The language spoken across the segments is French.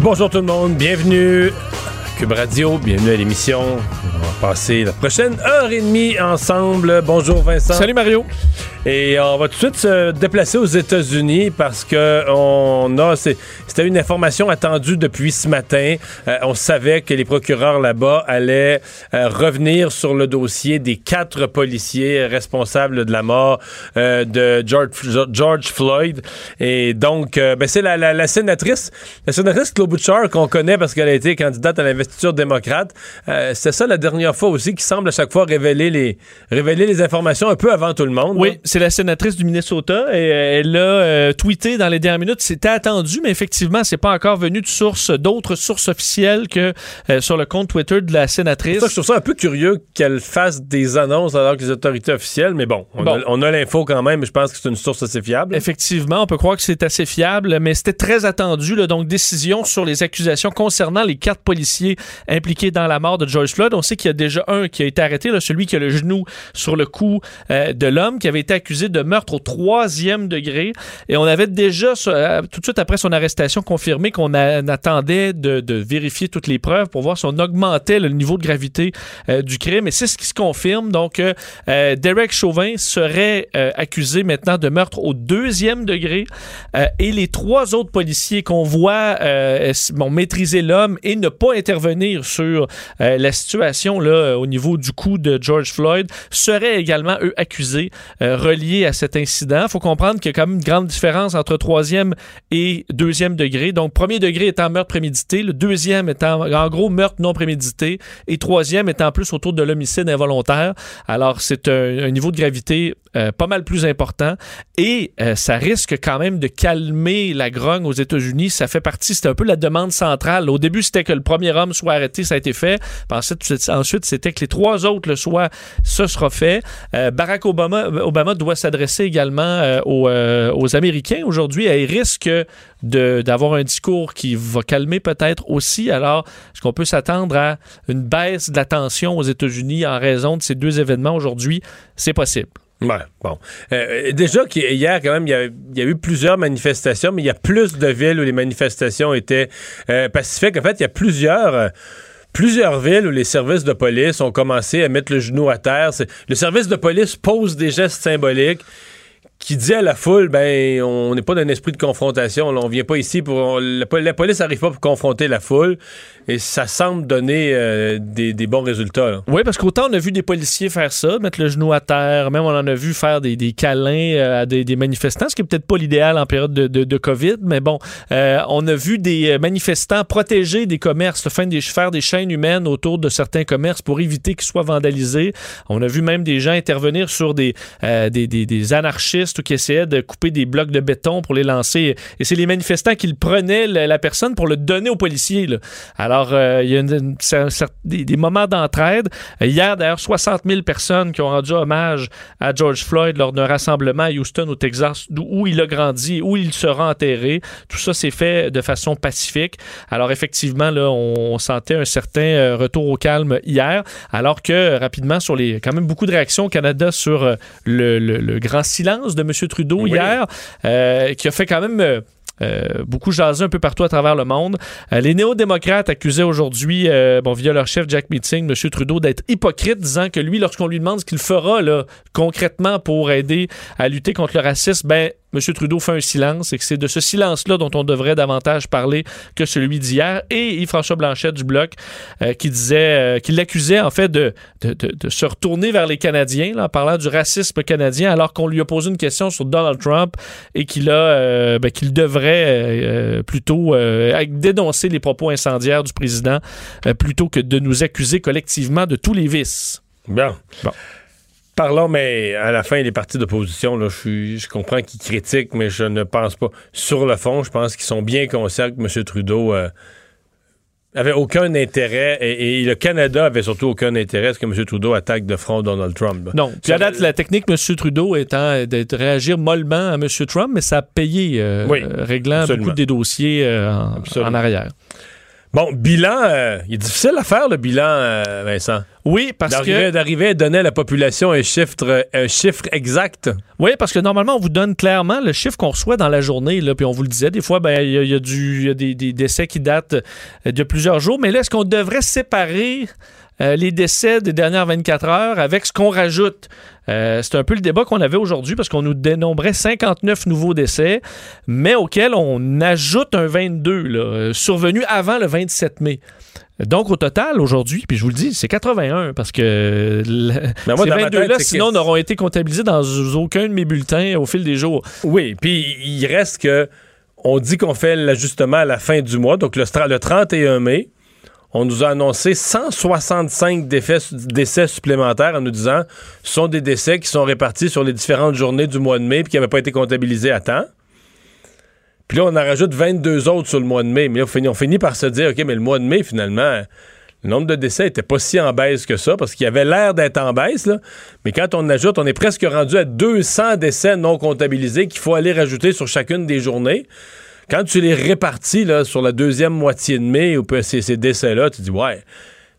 Bonjour tout le monde, bienvenue à Cube Radio, bienvenue à l'émission. On va passer la prochaine heure et demie ensemble. Bonjour Vincent. Salut Mario. Et on va tout de suite se déplacer aux États-Unis parce que on a c'était une information attendue depuis ce matin. Euh, on savait que les procureurs là-bas allaient euh, revenir sur le dossier des quatre policiers responsables de la mort euh, de George, George, Floyd. Et donc, ben c'est la, la, la, sénatrice, la sénatrice Klobuchar qu'on connaît parce qu'elle a été candidate à l'investiture démocrate. c'est ça la dernière fois aussi qui semble à chaque fois révéler les révéler les informations un peu avant tout le monde. Oui, c'est la sénatrice du Minnesota et euh, elle a euh, tweeté dans les dernières minutes. C'était attendu, mais effectivement, c'est pas encore venu de sources, d'autres sources officielles que euh, sur le compte Twitter de la sénatrice. Ça, je trouve ça un peu curieux qu'elle fasse des annonces alors que les autorités officielles, mais bon, on a, l'info quand même. Je pense que c'est une source assez fiable. Effectivement, on peut croire que c'est assez fiable, mais c'était très attendu. Là, donc, décision sur les accusations concernant les quatre policiers impliqués dans la mort de George Floyd. On sait qu'il y a déjà un qui a été arrêté, là, celui qui a le genou sur le cou de l'homme, qui avait été accusé de meurtre au troisième degré. Et on avait déjà, euh, tout de suite après son arrestation, confirmé qu'on attendait de, vérifier toutes les preuves pour voir si on augmentait le niveau de gravité euh, du crime. Et c'est ce qui se confirme. Donc, euh, Derek Chauvin serait accusé maintenant de meurtre au deuxième degré. et les trois autres policiers qu'on voit bon, maîtriser l'homme et ne pas intervenir sur la situation là, au niveau du coup de George Floyd seraient également, eux, accusés, reliés à cet incident. Il faut comprendre qu'il y a quand même une grande différence entre troisième et deuxième degré. Donc, premier degré étant meurtre prémédité, le deuxième étant en gros meurtre non prémédité et troisième étant plus autour de l'homicide involontaire. Alors, c'est un, niveau de gravité euh, pas mal plus important et euh, ça risque quand même de calmer la grogne aux États-Unis. Ça fait partie, c'est un peu la demande centrale. Au début, c'était que le premier homme soit arrêté, ça a été fait. Ensuite, c'était que les trois autres le soient, ce sera fait. Euh, Barack Obama doit s'adresser également aux, aux, Américains aujourd'hui il risque d'avoir un discours qui va calmer peut-être aussi. Alors, est-ce qu'on peut s'attendre à une baisse de la tension aux États-Unis en raison de ces deux événements aujourd'hui? C'est possible. Bon. Euh, déjà, hier, quand même, il y, a, eu plusieurs manifestations, mais il y a plus de villes où les manifestations étaient euh, pacifiques. En fait, il y a plusieurs. Plusieurs villes où les services de police ont commencé à mettre le genou à terre. Le service de police pose des gestes symboliques qui dit à la foule, ben, on n'est pas dans un esprit de confrontation. on vient pas ici pour. la, police n'arrive pas pour confronter la foule. Et ça semble donner euh, des, bons résultats. Oui, parce qu'autant on a vu des policiers faire ça, mettre le genou à terre, même on en a vu faire des, câlins euh, à des, manifestants, ce qui est peut-être pas l'idéal en période de, COVID, mais bon, euh, on a vu des manifestants protéger des commerces, des, faire des chaînes humaines autour de certains commerces pour éviter qu'ils soient vandalisés. On a vu même des gens intervenir sur des, anarchistes qui essayaient de couper des blocs de béton pour les lancer. Et c'est les manifestants qui le prenaient, la, personne, pour le donner aux policiers. Alors, alors, euh, il y a des, moments d'entraide. Hier, d'ailleurs, 60 000 personnes qui ont rendu hommage à George Floyd lors d'un rassemblement à Houston, au Texas, où il a grandi, où il sera enterré. Tout ça s'est fait de façon pacifique. Alors, effectivement, là, on, sentait un certain euh, retour au calme hier, alors que rapidement, sur les quand même beaucoup de réactions au Canada sur euh, le, grand silence de M. Trudeau hier, qui a fait quand même euh, beaucoup jasé un peu partout à travers le monde. Euh, les néo-démocrates accusaient aujourd'hui, euh, bon, via leur chef Jack Meeting, M. Trudeau, d'être hypocrite, disant que lui, lorsqu'on lui demande ce qu'il fera là, concrètement pour aider à lutter contre le racisme, ben, M. Trudeau fait un silence et que c'est de ce silence-là dont on devrait davantage parler que celui d'hier. Et Yves-François Blanchet du Bloc euh, qui disait, euh, qui l'accusait en fait de, de, se retourner vers les Canadiens en parlant du racisme canadien alors qu'on lui a posé une question sur Donald Trump et qu'il a, euh, ben, qu'il devrait plutôt dénoncer les propos incendiaires du président plutôt que de nous accuser collectivement de tous les vices. Bien. Bon. Parlons, mais à la fin, les partis d'opposition, là, je, suis- je comprends qu'ils critiquent, mais je ne pense pas. Sur le fond, je pense qu'ils sont bien conscients que M. Trudeau euh, avait aucun intérêt, et, et le Canada avait surtout aucun intérêt à ce que M. Trudeau attaque de front Donald Trump. Non. Puis à date, la technique, M. Trudeau étant de réagir mollement à M. Trump, mais ça a payé, euh, Oui, réglant absolument. beaucoup des dossiers euh, en arrière. Bon, bilan, euh, il est difficile à faire, le bilan, euh, Vincent. Oui, parce que d'arriver à donner à la population un chiffre, un chiffre exact. oui, parce que normalement, on vous donne clairement le chiffre qu'on reçoit dans la journée. Là, puis on vous le disait, des fois, ben, il y, a- il y a du- y a des, des décès qui datent euh, de plusieurs jours. Mais là, est-ce qu'on devrait séparer euh, les décès des dernières 24 heures avec ce qu'on rajoute? Euh, c'est un peu le débat qu'on avait aujourd'hui parce qu'on nous dénombrait 59 nouveaux décès, mais auxquels on ajoute un 22, là, euh, survenu avant le 27 mai. Donc, au total, aujourd'hui, puis je vous le dis, c'est 81 parce que le- Mais moi, ces dans ma tête, 22-là, c'est sinon, que- n'auront été comptabilisés dans aucun de mes bulletins au fil des jours. Oui, puis il reste que on dit qu'on fait l'ajustement à la fin du mois, donc le, le 31 mai. On nous a annoncé 165 défais- décès supplémentaires en nous disant ce sont des décès qui sont répartis sur les différentes journées du mois de mai puis qui n'avaient pas été comptabilisés à temps. Puis là, on en rajoute 22 autres sur le mois de mai. Mais on finit, par se dire, OK, mais le mois de mai, finalement, le nombre de décès n'était pas si en baisse que ça, parce qu'il avait l'air d'être en baisse. Mais quand on ajoute, on est presque rendu à 200 décès non comptabilisés qu'il faut aller rajouter sur chacune des journées. Quand tu les répartis là, sur la deuxième moitié de mai, ou ces, ces décès-là, tu dis, ouais,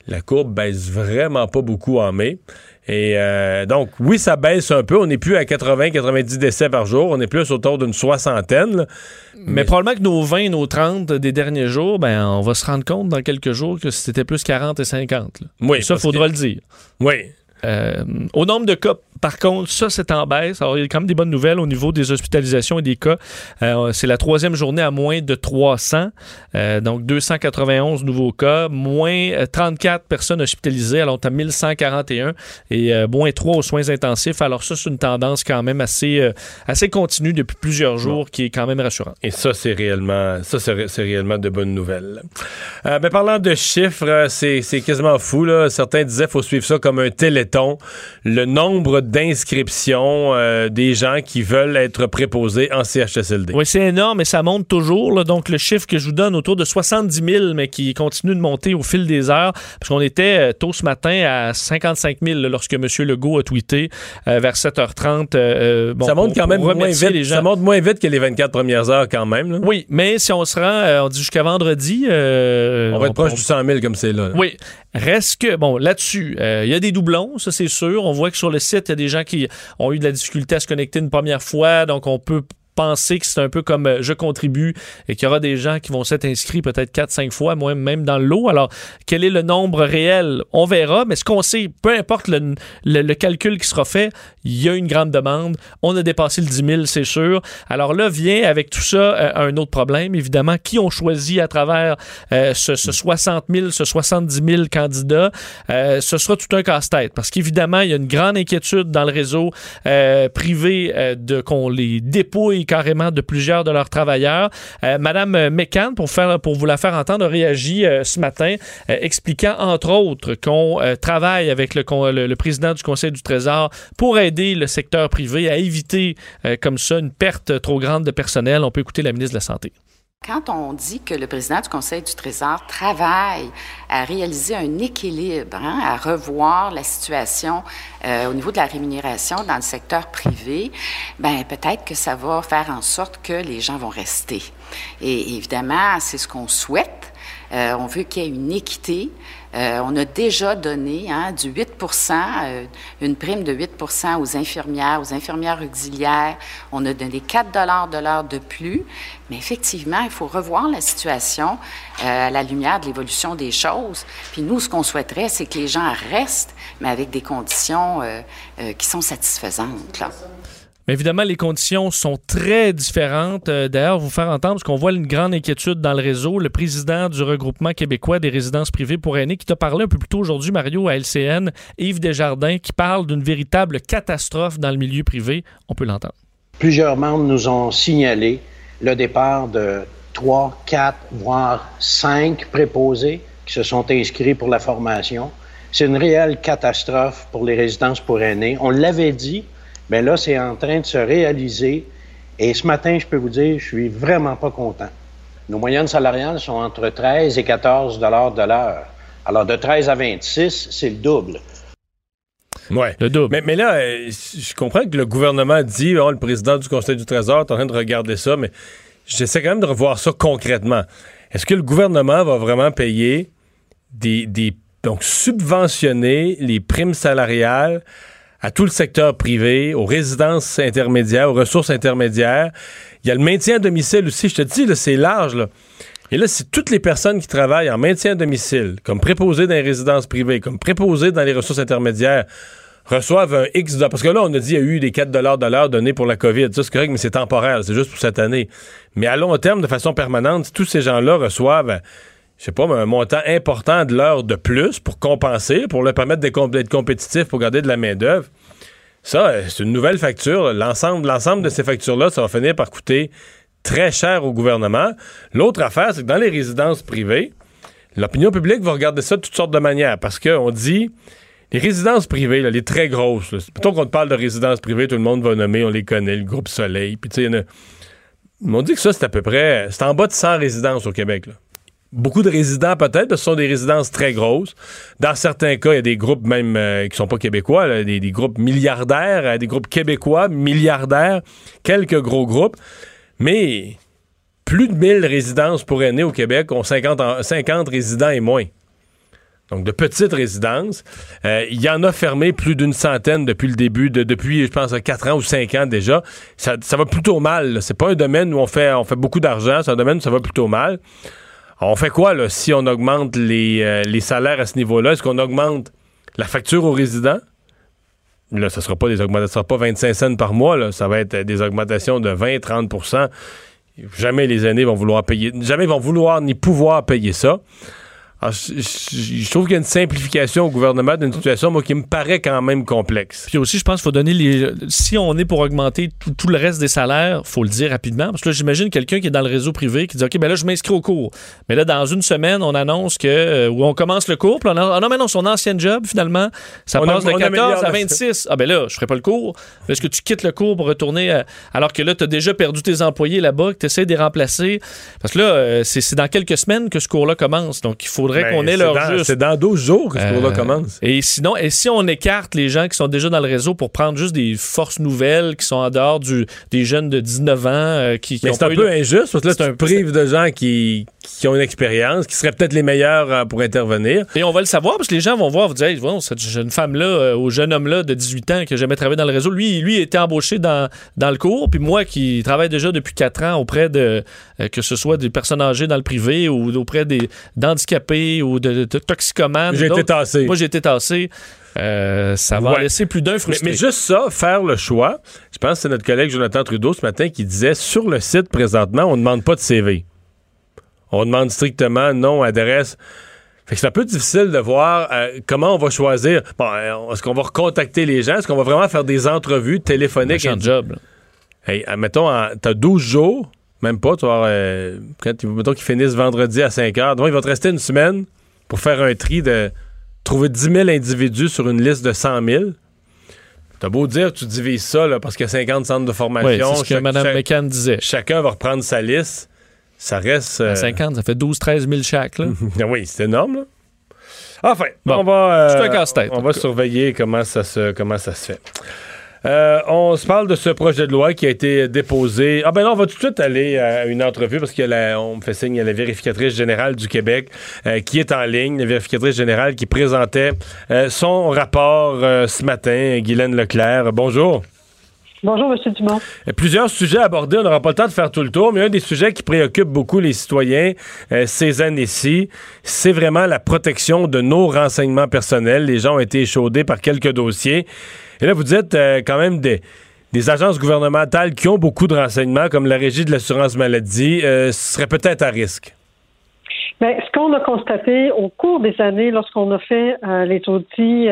la courbe baisse vraiment pas beaucoup en mai. Et euh, donc, oui, ça baisse un peu. On n'est plus à 80-90 décès par jour. On est plus autour d'une soixantaine. là. Mais, probablement que nos 20, nos 30 des derniers jours, ben, on va se rendre compte dans quelques jours que c'était plus 40 et 50. là. Oui, ça, faudra que- le dire. Oui. Euh, au nombre de cas, par contre, ça, c'est en baisse. Alors, il y a quand même des bonnes nouvelles au niveau des hospitalisations et des cas. Euh, c'est la troisième journée à moins de 300. Euh, donc, 291 nouveaux cas, moins euh, 34 personnes hospitalisées. Alors, on est à 1141 et euh, moins 3 aux soins intensifs. Alors, ça, c'est une tendance quand même assez, euh, assez continue depuis plusieurs jours qui est quand même rassurante. Et ça, c'est réellement, ça, c'est, ré- c'est réellement de bonnes nouvelles. Euh, ben, parlant de chiffres, euh, c'est, c'est quasiment fou. Là. Certains disaient qu'il faut suivre ça comme un téléthon. Le nombre d'inscriptions euh, des gens qui veulent être préposés en CHSLD. Oui, c'est énorme et ça monte toujours. là. Donc, le chiffre que je vous donne, autour de 70 000, mais qui continue de monter au fil des heures, parce qu'on était euh, tôt ce matin à 55 000 là, lorsque M. Legault a tweeté euh, vers 7h30. euh, bon, ça monte quand même moins vite. les gens. Ça monte moins vite que les 24 premières heures quand même. là. Oui, mais si on se rend, on dit jusqu'à vendredi. On va être proche du 100 000 comme c'est là. Oui. Reste que, bon, là-dessus, il y a des doublons, ça c'est sûr. On voit que sur le site, il y a des gens qui ont eu de la difficulté à se connecter une première fois, donc on peut penser que c'est un peu comme euh, je contribue et qu'il y aura des gens qui vont s'être inscrits peut-être 4-5 fois, moi même dans le lot. Alors, quel est le nombre réel? On verra, mais ce qu'on sait, peu importe le, le- calcul qui sera fait, il y a une grande demande. On a dépassé le 10 000, c'est sûr. Alors là, vient avec tout ça euh, un autre problème, évidemment. Qui ont choisi à travers euh, ce, ce 60 000, ce 70 000 candidats? Ce sera tout un casse-tête parce qu'évidemment, il y a une grande inquiétude dans le réseau privé de qu'on les dépouille carrément de plusieurs de leurs travailleurs. Euh, Madame McCann, pour, vous la faire entendre, a réagi euh, ce matin, euh, expliquant entre autres qu'on travaille avec le, président du Conseil du Trésor pour aider le secteur privé à éviter comme ça une perte trop grande de personnel. On peut écouter la ministre de la Santé. Quand on dit que le président du Conseil du Trésor travaille à réaliser un équilibre, hein, à revoir la situation euh, au niveau de la rémunération dans le secteur privé, ben peut-être que ça va faire en sorte que les gens vont rester. Et évidemment, c'est ce qu'on souhaite. Euh, on veut qu'il y ait une équité. Euh, on a déjà donné hein, du 8 euh, une prime de 8% aux infirmières, aux infirmières auxiliaires. On a donné 4 de l'heure de plus. Mais effectivement, il faut revoir la situation euh, à la lumière de l'évolution des choses. Puis nous, ce qu'on souhaiterait, c'est que les gens restent, mais avec des conditions euh, euh, qui sont satisfaisantes. Là. Évidemment, les conditions sont très différentes. Euh, D'ailleurs, vous faire entendre, parce qu'on voit une grande inquiétude dans le réseau. Le président du regroupement québécois des résidences privées pour aînés, qui t'a parlé un peu plus tôt aujourd'hui, Mario, à LCN, Yves Desjardins, qui parle d'une véritable catastrophe dans le milieu privé. On peut l'entendre. Plusieurs membres nous ont signalé le départ de trois, quatre, voire cinq préposés qui se sont inscrits pour la formation. C'est une réelle catastrophe pour les résidences pour aînés. On l'avait dit, mais là, c'est en train de se réaliser. Et ce matin, je peux vous dire, je suis vraiment pas content. Nos moyennes salariales sont entre 13 et 14 dollars de l'heure. Alors, de 13 à 26, c'est le double. Ouais. Le double. Mais, mais là, euh, je comprends que le gouvernement dit, oh, le président du Conseil du Trésor est en train de regarder ça, mais j'essaie quand même de revoir ça concrètement. Est-ce que le gouvernement va vraiment payer des, des donc subventionner les primes salariales à tout le secteur privé, aux résidences intermédiaires, aux ressources intermédiaires. Il y a le maintien à domicile aussi. Je te dis, c'est large. Là. Et là, si toutes les personnes qui travaillent en maintien à domicile, comme préposés dans les résidences privées, comme préposés dans les ressources intermédiaires, reçoivent un X de... Parce que là, on a dit qu'il y a eu des 4 de l'heure donnés pour la COVID. Ça, c'est correct, mais c'est temporaire. C'est juste pour cette année. Mais à long terme, de façon permanente, tous ces gens-là reçoivent je sais pas, un montant important de l'heure de plus pour compenser, pour leur permettre d'être compétitif, pour garder de la main-d'œuvre. Ça, euh, c'est une nouvelle facture. L'ensemble, l'ensemble de ces factures-là, ça va finir par coûter très cher au gouvernement. L'autre affaire, c'est que dans les résidences privées, l'opinion publique va regarder ça de toutes sortes de manières parce qu'on dit les résidences privées, les très grosses, plutôt qu'on te parle de résidences privées, tout le monde va nommer, on les connaît, le groupe Soleil, puis tu sais, on dit que ça, c'est à peu près, c'est en bas de 100 résidences au Québec. Là beaucoup de résidents peut-être, parce que ce sont des résidences très grosses. Dans certains cas, il y a des groupes même euh, qui sont pas québécois, des, groupes milliardaires, euh, des groupes québécois milliardaires, quelques gros groupes. Mais plus de 1000 résidences pour aînés au Québec ont 50, 50 résidents et moins. Donc, de petites résidences. Euh, il y en a fermé plus d'une centaine depuis le début, de, depuis, je pense, 4 ans ou 5 ans déjà. Ça, va plutôt mal. C'est pas un domaine où on fait beaucoup d'argent. C'est un domaine où ça va plutôt mal. On fait quoi là, si on augmente les, euh, les salaires à ce niveau-là? Est-ce qu'on augmente la facture aux résidents? Là, ce ne sera pas des augmentations, sera pas 25 cents par mois, là. ça va être des augmentations de 20-30% Jamais les aînés vont vouloir payer, jamais ils vont vouloir ni pouvoir payer ça. Alors, je, trouve qu'il y a une simplification au gouvernement d'une situation, moi, qui me paraît quand même complexe. Puis aussi, je pense qu'il faut donner les. Si on est pour augmenter tout, le reste des salaires, faut le dire rapidement. Parce que là, j'imagine quelqu'un qui est dans le réseau privé qui dit OK, ben là, je m'inscris au cours. Mais là, dans une semaine, on annonce que. Euh, où on commence le cours, puis on a, ah non, mais non, son ancien job, finalement, ça passe de 14 à 26. Ah, ben là, je ferai pas le cours. Est-ce que tu quittes le cours pour retourner alors que là, tu as déjà perdu tes employés là-bas, que tu essaies de les remplacer? Parce que là, euh, c'est dans quelques semaines que ce cours-là commence. Donc, il faut faudrait qu'on ait leur juste. C'est dans 12 jours que ce cours-là euh, commence. Et sinon, et si on écarte les gens qui sont déjà dans le réseau pour prendre juste des forces nouvelles qui sont en dehors du, des jeunes de 19 ans euh, qui, Mais c'est un peu injuste parce que là, c'est un prive de gens qui, qui ont une expérience, qui seraient peut-être les meilleurs euh, pour intervenir. Et on va le savoir parce que les gens vont voir, vous dire, hey, cette jeune femme-là, ou jeune homme-là de 18 ans qui n'a jamais travaillé dans le réseau, lui, lui était embauché dans, dans le cours, puis moi qui travaille déjà depuis 4 ans auprès de, que ce soit des personnes âgées dans le privé ou auprès des d'handicapés ou de, toxicomanes. J'ai été tassé. Moi, j'ai été tassé. Euh, ça va laisser plus d'un frustré. Mais, juste ça, faire le choix, je pense que c'est notre collègue Jonathan Trudeau ce matin qui disait sur le site présentement, on ne demande pas de CV. On demande strictement nom, adresse. Fait que c'est un peu difficile de voir euh, comment on va choisir. Bon, euh, est-ce qu'on va recontacter les gens? Est-ce qu'on va vraiment faire des entrevues téléphoniques? Un job. Hey, mettons, t'as 12 jours, même pas, tu vas quand, mettons qu'ils finissent vendredi à 5 heures. Donc, il va te rester une semaine pour faire un tri de trouver 10 000 individus sur une liste de 100 000. T'as beau dire, tu divises ça là, parce qu'il y a 50 centres de formation. Oui, c'est ce que Mme McCann disait. Chacun va reprendre sa liste. Ça reste. 50, euh, ça fait 12-13 000 chaque. Là. oui, c'est énorme. Là. Enfin, on va, euh, on va surveiller comment ça, se, comment ça se fait. Euh, on se parle de ce projet de loi qui a été déposé. Ah ben non, on va tout de suite aller à une entrevue parce qu'on me fait signe à la vérificatrice générale du Québec euh, qui est en ligne, la vérificatrice générale qui présentait euh, son rapport ce matin, Guylaine Leclerc. Bonjour. Bonjour, M. Dumont. Plusieurs sujets abordés. On n'aura pas le temps de faire tout le tour, mais un des sujets qui préoccupe beaucoup les citoyens ces années-ci, c'est vraiment la protection de nos renseignements personnels. Les gens ont été échaudés par quelques dossiers. Et là, vous dites euh, quand même des, agences gouvernementales qui ont beaucoup de renseignements, comme la Régie de l'assurance maladie, euh, seraient peut-être à risque. Bien, ce qu'on a constaté au cours des années, lorsqu'on a fait euh, les audits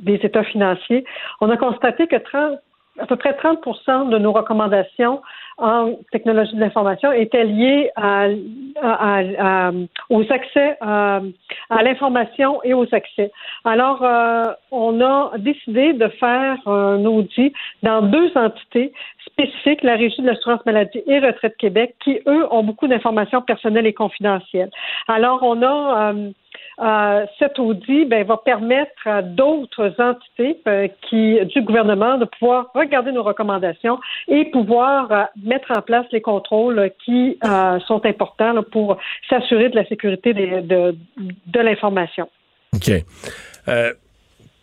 des états financiers, on a constaté que à peu près 30% de nos recommandations en technologie de l'information étaient liées à, à, à- aux accès à, à l'information et aux accès. Alors, euh, on a décidé de faire un audit dans deux entités spécifiques, la Régie de l'assurance maladie et Retraite Québec, qui, eux, ont beaucoup d'informations personnelles et confidentielles. Alors, on a euh, euh, cet audit ben, va permettre à d'autres entités euh, qui, du gouvernement de pouvoir regarder nos recommandations et pouvoir euh, mettre en place les contrôles qui sont importants pour s'assurer de la sécurité de, de l'information. OK.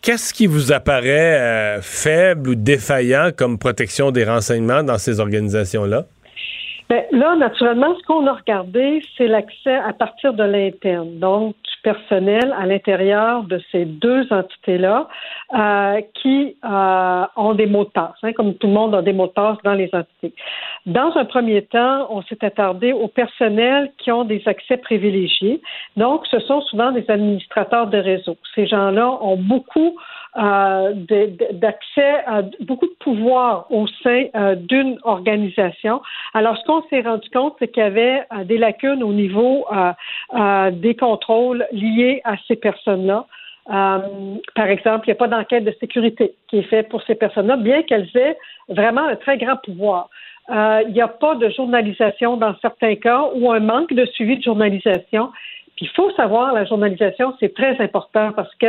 Qu'est-ce qui vous apparaît faible ou défaillant comme protection des renseignements dans ces organisations-là? Ben, là, naturellement, ce qu'on a regardé, c'est l'accès à partir de l'interne, donc du personnel à l'intérieur de ces deux entités-là euh, qui euh, ont des mots de passe, hein, comme tout le monde a des mots de passe dans les entités. Dans un premier temps, on s'est attardé au personnel qui ont des accès privilégiés. Donc, ce sont souvent des administrateurs de réseau. Ces gens-là ont beaucoup euh, d'accès à beaucoup de pouvoir au sein euh, d'une organisation. Alors, ce qu'on s'est rendu compte, c'est qu'il y avait euh, des lacunes au niveau des contrôles liés à ces personnes-là. Par exemple, il n'y a pas d'enquête de sécurité qui est faite pour ces personnes-là, bien qu'elles aient vraiment un très grand pouvoir. Il n'y a pas de journalisation dans certains cas ou un manque de suivi de journalisation. Il faut savoir, la journalisation, c'est très important parce que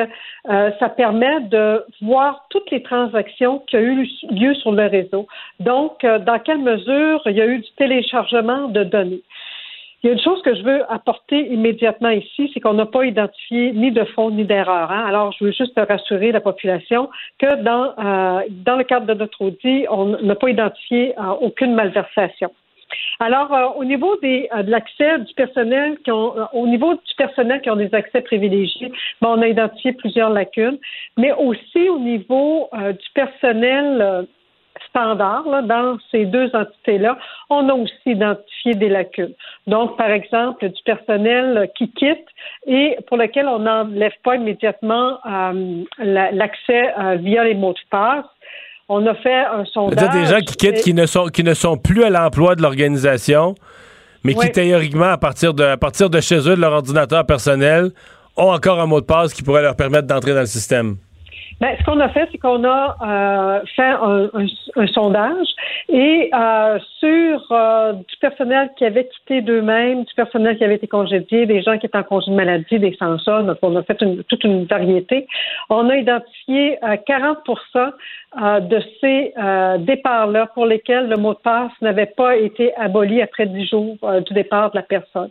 euh, ça permet de voir toutes les transactions qui ont eu lieu sur le réseau. Donc, euh, dans quelle mesure il y a eu du téléchargement de données. Il y a une chose que je veux apporter immédiatement ici, c'est qu'on n'a pas identifié ni de faute ni d'erreur. hein. Alors, je veux juste rassurer la population que dans, euh, dans le cadre de notre audit, on n'a pas identifié euh, aucune malversation. Alors, euh, au niveau euh, de l'accès du personnel qui ont, euh, au niveau du personnel qui ont des accès privilégiés, ben, on a identifié plusieurs lacunes, mais aussi au niveau du personnel standard dans ces deux entités-là, on a aussi identifié des lacunes. Donc, par exemple, du personnel qui quitte et pour lequel on n'enlève pas immédiatement la- l'accès via les mots de passe. On a fait un sondage. C'est-à-dire des gens qui quittent, qui ne sont, qui ne sont plus à l'emploi de l'organisation, mais qui théoriquement, à partir, de, à partir de chez eux, de leur ordinateur personnel, ont encore un mot de passe qui pourrait leur permettre d'entrer dans le système. Ben, ce qu'on a fait, c'est qu'on a euh, fait un, un- un sondage et euh, sur euh, du personnel qui avait quitté d'eux-mêmes, du personnel qui avait été congédié, des gens qui étaient en congé de maladie, des sans donc on a fait une- toute une variété. On a identifié euh, 40 euh, de ces euh, départs-là pour lesquels le mot de passe n'avait pas été aboli après 10 jours euh, du départ de la personne.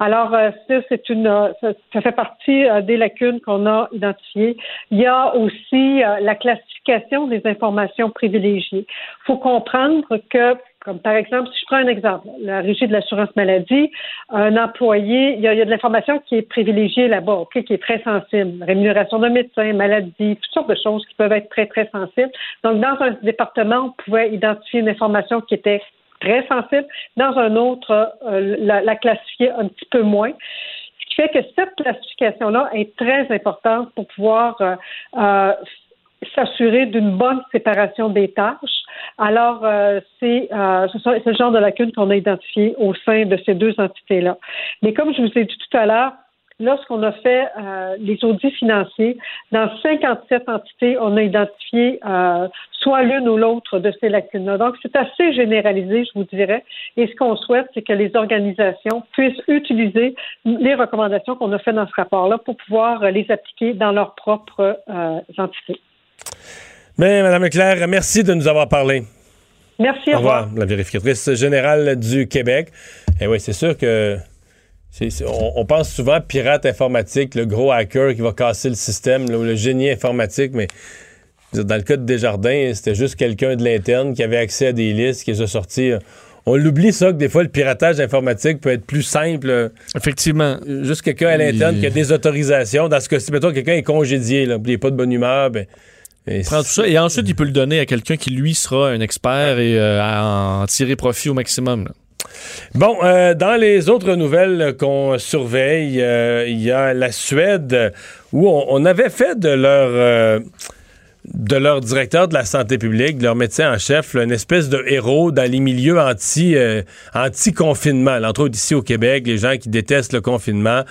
Alors, euh, ça, c'est une, euh, ça, ça fait partie euh, des lacunes qu'on a identifiées. Il y a aussi euh, la classification des informations privilégiées. Il faut comprendre que comme par exemple, si je prends un exemple, la régie de l'assurance maladie, un employé, il y a, de l'information qui est privilégiée là-bas, ok, qui est très sensible. Rémunération de médecin, maladie, toutes sortes de choses qui peuvent être très, très sensibles. Donc, dans un département, on pouvait identifier une information qui était très sensible. Dans un autre, euh, la classifier un petit peu moins. Ce fait que cette classification-là est très importante pour pouvoir euh, euh, s'assurer d'une bonne séparation des tâches. Alors, euh, c'est euh, ce le genre de lacune qu'on a identifié au sein de ces deux entités-là. Mais comme je vous ai dit tout à l'heure, lorsqu'on a fait euh, les audits financiers, dans 57 entités, on a identifié euh, soit l'une ou l'autre de ces lacunes-là. Donc, c'est assez généralisé, je vous dirais. Et ce qu'on souhaite, c'est que les organisations puissent utiliser les recommandations qu'on a faites dans ce rapport-là pour pouvoir euh, les appliquer dans leurs propres euh, entités. Mais, Mme Leclerc, merci de nous avoir parlé. Merci, Au au revoir. revoir, la vérificatrice générale du Québec. Et oui, c'est sûr que on, on pense souvent à pirate informatique, le gros hacker qui va casser le système, le génie informatique, mais dans le cas de Desjardins, c'était juste quelqu'un de l'interne qui avait accès à des listes, qui les a sortis. On l'oublie ça, que des fois, le piratage informatique peut être plus simple. euh, Effectivement. Juste quelqu'un à l'interne qui a des autorisations. Dans ce cas-ci, mettons, quelqu'un est congédié, là, puis il n'est pas de bonne humeur, ben, ben, Prends tout ça et ensuite il peut le donner à quelqu'un qui lui sera un expert et euh, à en tirer profit au maximum. là. Bon, euh, dans les autres nouvelles qu'on surveille, euh, il y a la Suède où on, avait fait de leur euh, de leur directeur de la santé publique, de leur médecin en chef, une espèce de héros dans les milieux anti, anti-confinement. Entre autres, ici au Québec, les gens qui détestent le confinement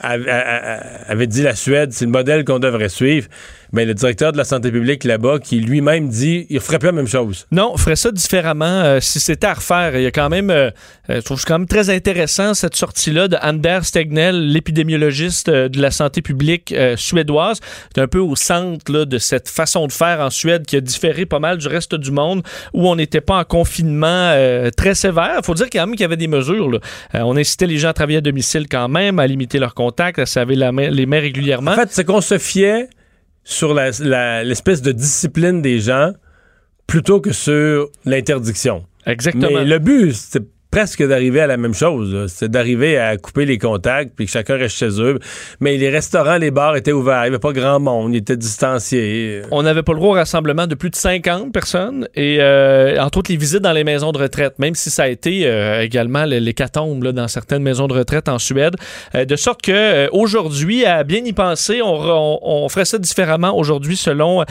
avaient dit la Suède, c'est le modèle qu'on devrait suivre mais le directeur de la santé publique là-bas qui lui-même dit il ferait pas la même chose. Non, ferait ça différemment euh, si c'était à refaire. Il y a quand même, euh, euh, je trouve quand même très intéressant cette sortie-là de Anders Tegnell, l'épidémiologiste de la santé publique suédoise. C'est un peu au centre là, de cette façon de faire en Suède qui a différé pas mal du reste du monde où on n'était pas en confinement très sévère. Il faut dire quand même qu'il y avait des mesures. Là. on incitait les gens à travailler à domicile quand même, à limiter leurs à les mains régulièrement. En fait, c'est qu'on se fiait sur l'espèce de discipline des gens plutôt que sur l'interdiction. Exactement. Mais le but, c'est presque d'arriver à la même chose. C'est d'arriver à couper les contacts puis que chacun reste chez eux. Mais les restaurants, les bars étaient ouverts. Il n'y avait pas grand monde. Ils étaient distanciés. On n'avait pas le droit au rassemblement de plus de 50 personnes et euh, entre autres les visites dans les maisons de retraite, même si ça a été euh, également l'hécatombe dans certaines maisons de retraite en Suède. Euh, de sorte que aujourd'hui, à bien y penser, on, on, ferait ça différemment aujourd'hui selon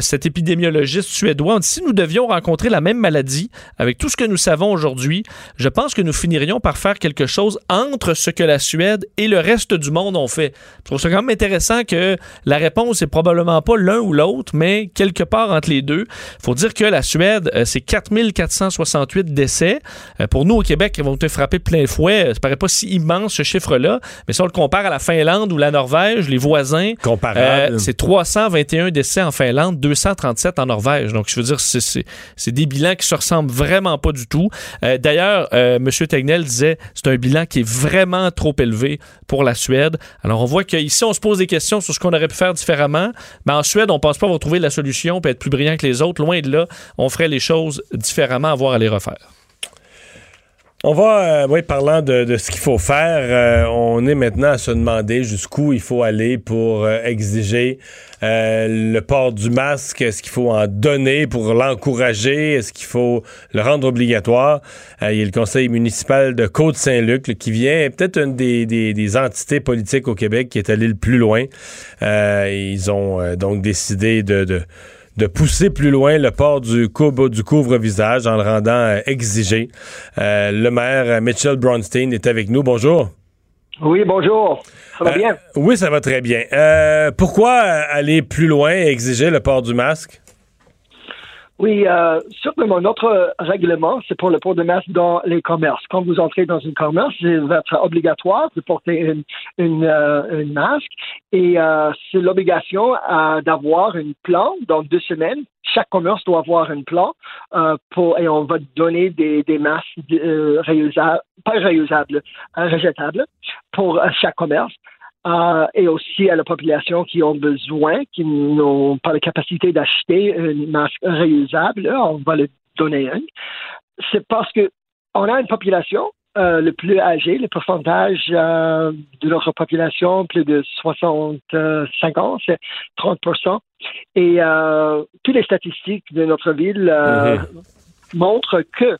cet épidémiologiste suédois. Si nous devions rencontrer la même maladie avec tout ce que nous savons aujourd'hui, pense que nous finirions par faire quelque chose entre ce que la Suède et le reste du monde ont fait. Je trouve ça quand même intéressant que la réponse est probablement pas l'un ou l'autre, mais quelque part entre les deux. faut dire que la Suède, euh, c'est 4468 décès. Euh, pour nous, au Québec, ils vont être frappés plein fouet. Ça paraît pas si immense, ce chiffre-là. Mais si on le compare à la Finlande ou la Norvège, les voisins, euh, c'est 321 décès en Finlande, 237 en Norvège. Donc, je veux dire, c'est des bilans qui se ressemblent vraiment pas du tout. D'ailleurs, euh, M. Tegnell disait c'est un bilan qui est vraiment trop élevé pour la Suède. Alors, on voit qu'ici, on se pose des questions sur ce qu'on aurait pu faire différemment. Mais en Suède, on pense pas avoir trouvé la solution et être plus brillant que les autres. Loin de là, on ferait les choses différemment, avoir à les refaire. On va, euh, oui, parlant de, ce qu'il faut faire, euh, on est maintenant à se demander jusqu'où il faut aller pour euh, exiger le port du masque. Est-ce qu'il faut en donner pour l'encourager? Est-ce qu'il faut le rendre obligatoire? il y a le conseil municipal de Côte-Saint-Luc qui vient, peut-être une des, entités politiques au Québec qui est allé le plus loin. ils ont donc décidé de pousser plus loin le port du, du couvre-visage en le rendant euh, exigé. Euh, le maire euh, Mitchell Bronstein est avec nous. Bonjour. Oui, bonjour. Ça va bien? Oui, ça va très bien. pourquoi aller plus loin et exiger le port du masque? Oui, euh, simplement, notre règlement, c'est pour le port de masque dans les commerces. Quand vous entrez dans un commerce, il va être obligatoire de porter une, une, euh, masque et euh, c'est l'obligation euh, d'avoir un plan dans deux semaines. Chaque commerce doit avoir un plan euh, pour, et on va donner des, des masques réusables, pas réusables, rejetables pour chaque commerce. Euh, et aussi à la population qui ont besoin, qui n'ont pas la capacité d'acheter une masque réusable, on va le donner un. C'est parce que on a une population euh, le plus âgée, le pourcentage euh, de notre population, plus de 65 ans, c'est 30% Et toutes les statistiques de notre ville mm-hmm. montrent que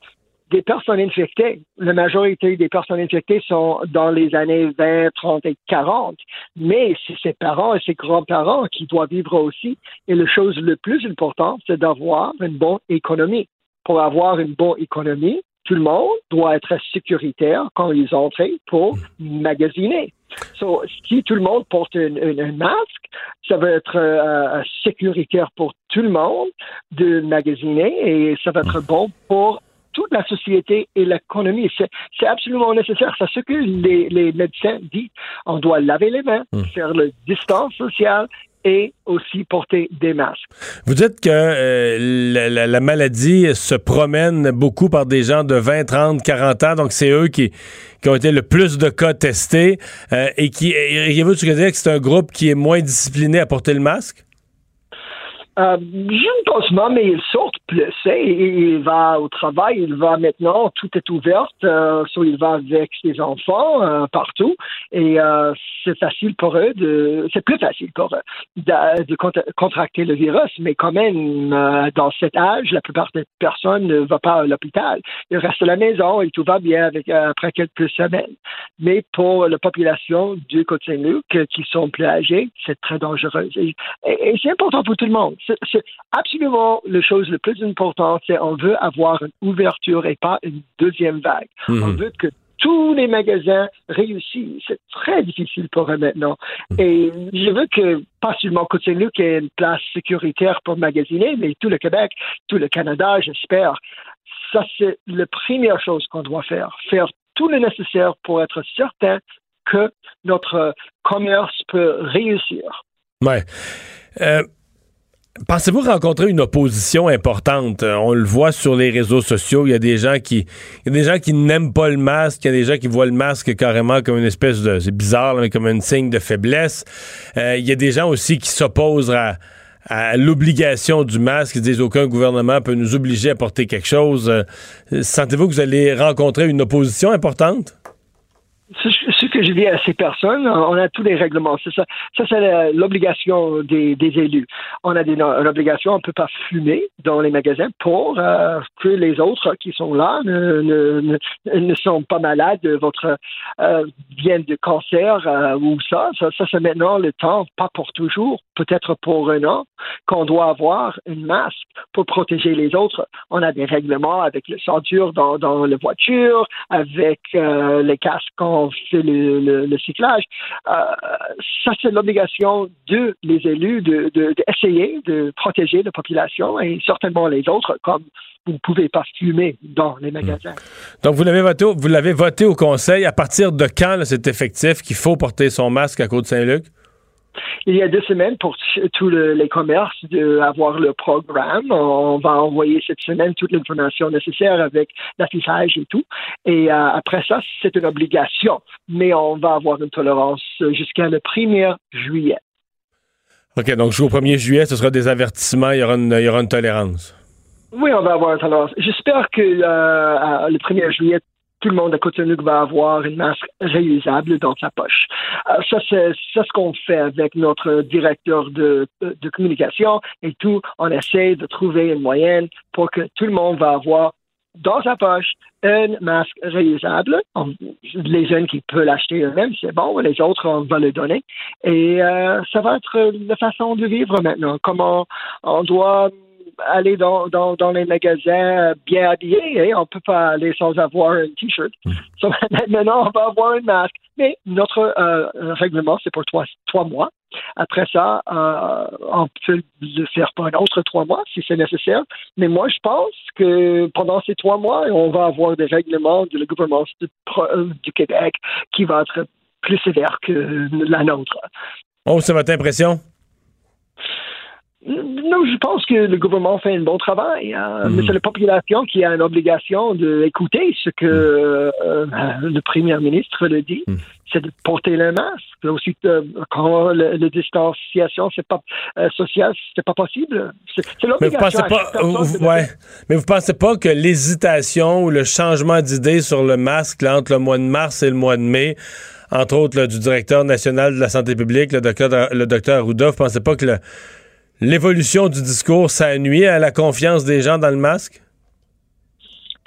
des personnes infectées, la majorité des personnes infectées sont dans les années 20, 30 et 40, mais c'est ses parents et ses grands-parents qui doivent vivre aussi. Et la chose le plus importante, c'est d'avoir une bonne économie. Pour avoir une bonne économie, tout le monde doit être sécuritaire quand ils entrent pour magasiner. So, si tout le monde porte un, masque, ça va être euh, sécuritaire pour tout le monde de magasiner et ça va être bon pour toute la société et l'économie. C'est absolument nécessaire. C'est ce que les, médecins disent. On doit laver les mains, hmm. faire le distance sociale et aussi porter des masques. Vous dites que euh, la, maladie se promène beaucoup par des gens de 20, 30, 40 ans, donc c'est eux qui, qui ont été le plus de cas testés euh, et qui, vous dire que c'est un groupe qui est moins discipliné à porter le masque? Euh, je pense pas, mais il il va au travail, il va maintenant, tout est ouvert, euh, il va avec ses enfants euh, partout, et euh, c'est facile pour eux de, c'est plus facile pour eux de, contracter le virus, mais quand même, euh, dans cet âge, la plupart des personnes ne vont pas à l'hôpital. Ils restent à la maison et tout va bien après quelques semaines. mais pour la population du Côte-Saint-Luc qui sont plus âgés, c'est très dangereux. Et, et c'est important pour tout le monde. C'est absolument la chose la plus importante, c'est on veut avoir une ouverture et pas une deuxième vague. Mhm. On veut que tous les magasins réussissent. C'est très difficile pour eux maintenant. Et je veux que, pas seulement Côte-Saint-Luc ait une place sécuritaire pour magasiner, mais tout le Québec, tout le Canada, j'espère. Ça, c'est la première chose qu'on doit faire. Faire tout le nécessaire pour être certain que notre commerce peut réussir. Ouais. Euh, Pensez-vous rencontrer une opposition importante? Euh, On le voit sur les réseaux sociaux. Il y a des gens qui, n'aiment pas le masque. Il y a des gens qui voient le masque carrément comme une espèce de, c'est bizarre, mais comme un signe de faiblesse. Euh, il y a des gens aussi qui s'opposent à, à l'obligation du masque. Ils disent aucun gouvernement peut nous obliger à porter quelque chose. Euh, Sentez-vous que vous allez rencontrer une opposition importante? Que je dis à ces personnes, on a tous les règlements. Ça, ça c'est l'obligation des, élus. On a des, une obligation, on ne peut pas fumer dans les magasins pour euh, que les autres qui sont là ne, ne, ne, sont pas malades de votre euh, viennent de cancer euh, ou ça. Ça, c'est maintenant le temps, pas pour toujours, peut-être pour un an, qu'on doit avoir une masque pour protéger les autres. On a des règlements avec le ceinture dans, dans la voiture, avec euh, les casques quand on fait le, le, cyclage. Euh, ça, c'est l'obligation de les élus de, de, d'essayer de protéger la population et certainement les autres, comme vous ne pouvez pas fumer dans les magasins. Donc, vous l'avez voté, voté au Conseil. À partir de quand c'est effectif qu'il faut porter son masque à Côte-Saint-Luc? Il y a deux semaines pour tous le- les commerces d'avoir le programme. On va envoyer cette semaine toute l'information nécessaire avec l'affichage et tout. Et euh, après ça, c'est une obligation. Mais on va avoir une tolérance jusqu'à le 1er juillet. OK, donc jusqu'au 1er juillet, ce sera des avertissements, il y aura une, il y aura une tolérance. Oui, on va avoir une tolérance. J'espère que euh, à- le 1er juillet, tout le monde à Cotonou va avoir une masque réusable dans sa poche. Euh, ça, c'est ce qu'on fait avec notre directeur de, de communication et tout. On essaie de trouver une moyenne pour que tout le monde va avoir dans sa poche un masque réusable. Les jeunes qui peuvent l'acheter eux-mêmes, c'est bon. Les autres, on va le donner. Et euh, ça va être la façon de vivre maintenant. Comment on doit aller dans, dans, dans les magasins bien habillés. Et on peut pas aller sans avoir un T-shirt. So, maintenant, on va avoir un masque. Mais notre euh, règlement, c'est pour trois, trois mois. Après ça, euh, on peut le faire pour un autre trois mois si c'est nécessaire. Mais moi, je pense que pendant ces trois mois, on va avoir des règlements de le gouvernement du, euh, du Québec qui va être plus sévère que la nôtre. Oh, c'est votre impression? Non, je pense que le gouvernement fait un bon travail, hein, Mhm. mais c'est la population qui a une obligation d'écouter ce que euh, euh, le premier ministre le dit, Mhm. c'est de porter le masque. Aussi, euh, quand le, la distanciation c'est pas euh, sociale, c'est pas possible. C'est c'est Mais vous l'obligation. pensez pas, vous- ouais, mais vous pensez pas que l'hésitation ou le changement d'idée sur le masque là, entre le mois de mars et le mois de mai, entre autres là, du directeur national de la santé publique, le docteur, le docteur Arruda, vous pensez pas que le- l'évolution du discours, ça nuit à la confiance des gens dans le masque?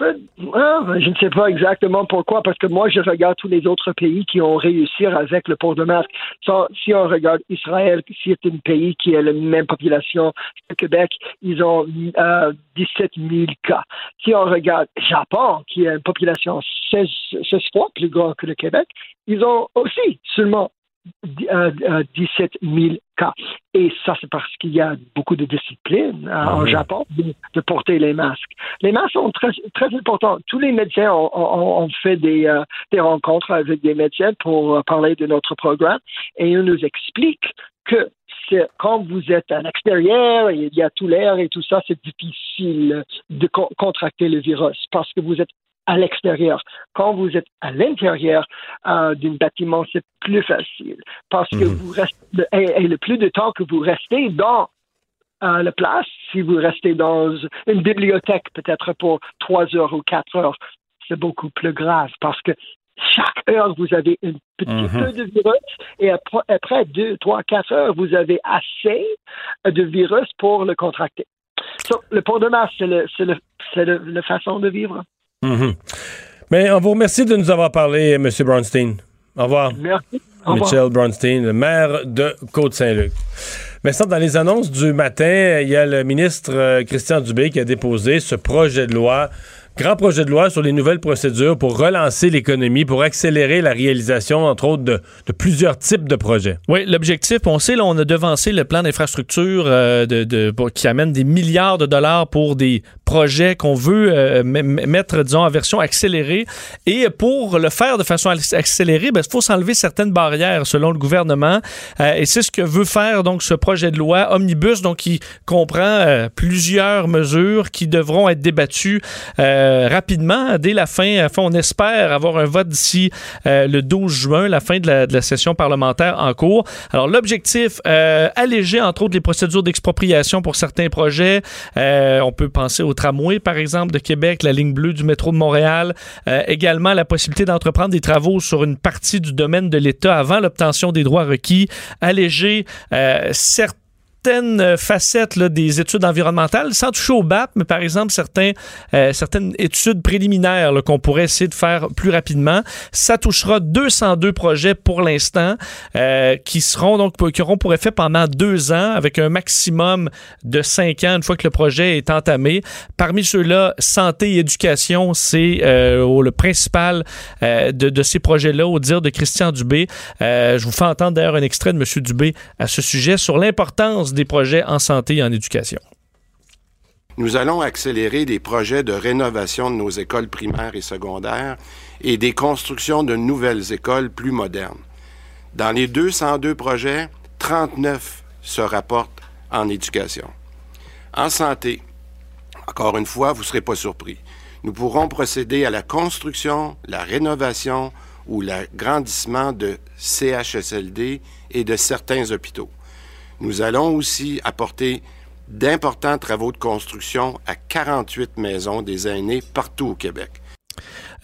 Ah, je ne sais pas exactement pourquoi, parce que moi, je regarde tous les autres pays qui ont réussi avec le port de masque. Si on regarde Israël, qui est un pays qui a la même population que le Québec, ils ont euh, 17 000 cas. Si on regarde Japon, qui a une population 16, 16 fois plus grande que le Québec, ils ont aussi seulement 17 000 cas. Et ça, c'est parce qu'il y a beaucoup de discipline euh, en Mhm. Japon de, de porter les masques. Les masques sont très, très importants. Tous les médecins ont, ont- ont fait des, euh, des rencontres avec des médecins pour euh, parler de notre programme et ils nous expliquent que quand vous êtes à l'extérieur, il y a tout l'air et tout ça, c'est difficile de co- contracter le virus parce que vous êtes à l'extérieur. Quand vous êtes à l'intérieur euh, d'un bâtiment, c'est plus facile parce que Mhm. vous restez, et, et le plus de temps que vous restez dans euh, la place, si vous restez dans une bibliothèque peut-être pour trois heures ou quatre heures, c'est beaucoup plus grave parce que chaque heure, vous avez un petit Mhm. peu de virus et après, après deux, trois, quatre heures, vous avez assez de virus pour le contracter. So, le port de masque, c'est la façon de vivre. Mhm. Mais on vous remercie de nous avoir parlé, M. Bronstein. Au revoir. Merci. Au revoir. Michel Bronstein, le maire de Côte-Saint-Luc. Ça, dans les annonces du matin, il y a le ministre euh, Christian Dubé qui a déposé ce projet de loi, grand projet de loi sur les nouvelles procédures pour relancer l'économie, pour accélérer la réalisation, entre autres, de, de plusieurs types de projets. Oui, l'objectif, on sait, là, on a devancé le plan d'infrastructure euh, de, de- pour- qui amène des milliards de dollars pour des projets qu'on veut euh, mettre, disons, en version accélérée. Et pour le faire de façon ac- accélérée, ben, il faut s'enlever certaines barrières selon le gouvernement. Euh, et c'est ce que veut faire donc ce projet de loi Omnibus, donc qui comprend euh, plusieurs mesures qui devront être débattues rapidement dès la fin. Enfin, on espère avoir un vote d'ici le 12 juin, la fin de la, session parlementaire en cours. Alors, l'objectif, alléger entre autres les procédures d'expropriation pour certains projets. On peut penser au tramway, par exemple, de Québec, la ligne bleue du métro de Montréal. Euh, également, la possibilité d'entreprendre des travaux sur une partie du domaine de l'État avant l'obtention des droits requis. Alléger euh, certains certaines facettes là, des études environnementales, sans toucher au BAP, mais par exemple euh, certaines études préliminaires qu'on pourrait essayer de faire plus rapidement. Ça touchera 202 projets pour l'instant euh, qui seront donc qui auront pour effet pendant deux ans avec un maximum de cinq ans une fois que le projet est entamé. Parmi ceux-là, santé et éducation, c'est euh, le principal euh, de, de, ces projets-là, au dire de Christian Dubé. Euh, je vous fais entendre d'ailleurs un extrait de M. Dubé à ce sujet sur l'importance des projets en santé et en éducation. Nous allons accélérer des projets de rénovation de nos écoles primaires et secondaires et des constructions de nouvelles écoles plus modernes. Dans les 202 projets, 39 se rapportent en éducation. En santé, encore une fois, vous ne serez pas surpris. Nous pourrons procéder à la construction, la rénovation ou l'agrandissement de CHSLD et de certains hôpitaux. Nous allons aussi apporter d'importants travaux de construction à 48 maisons des aînés partout au Québec.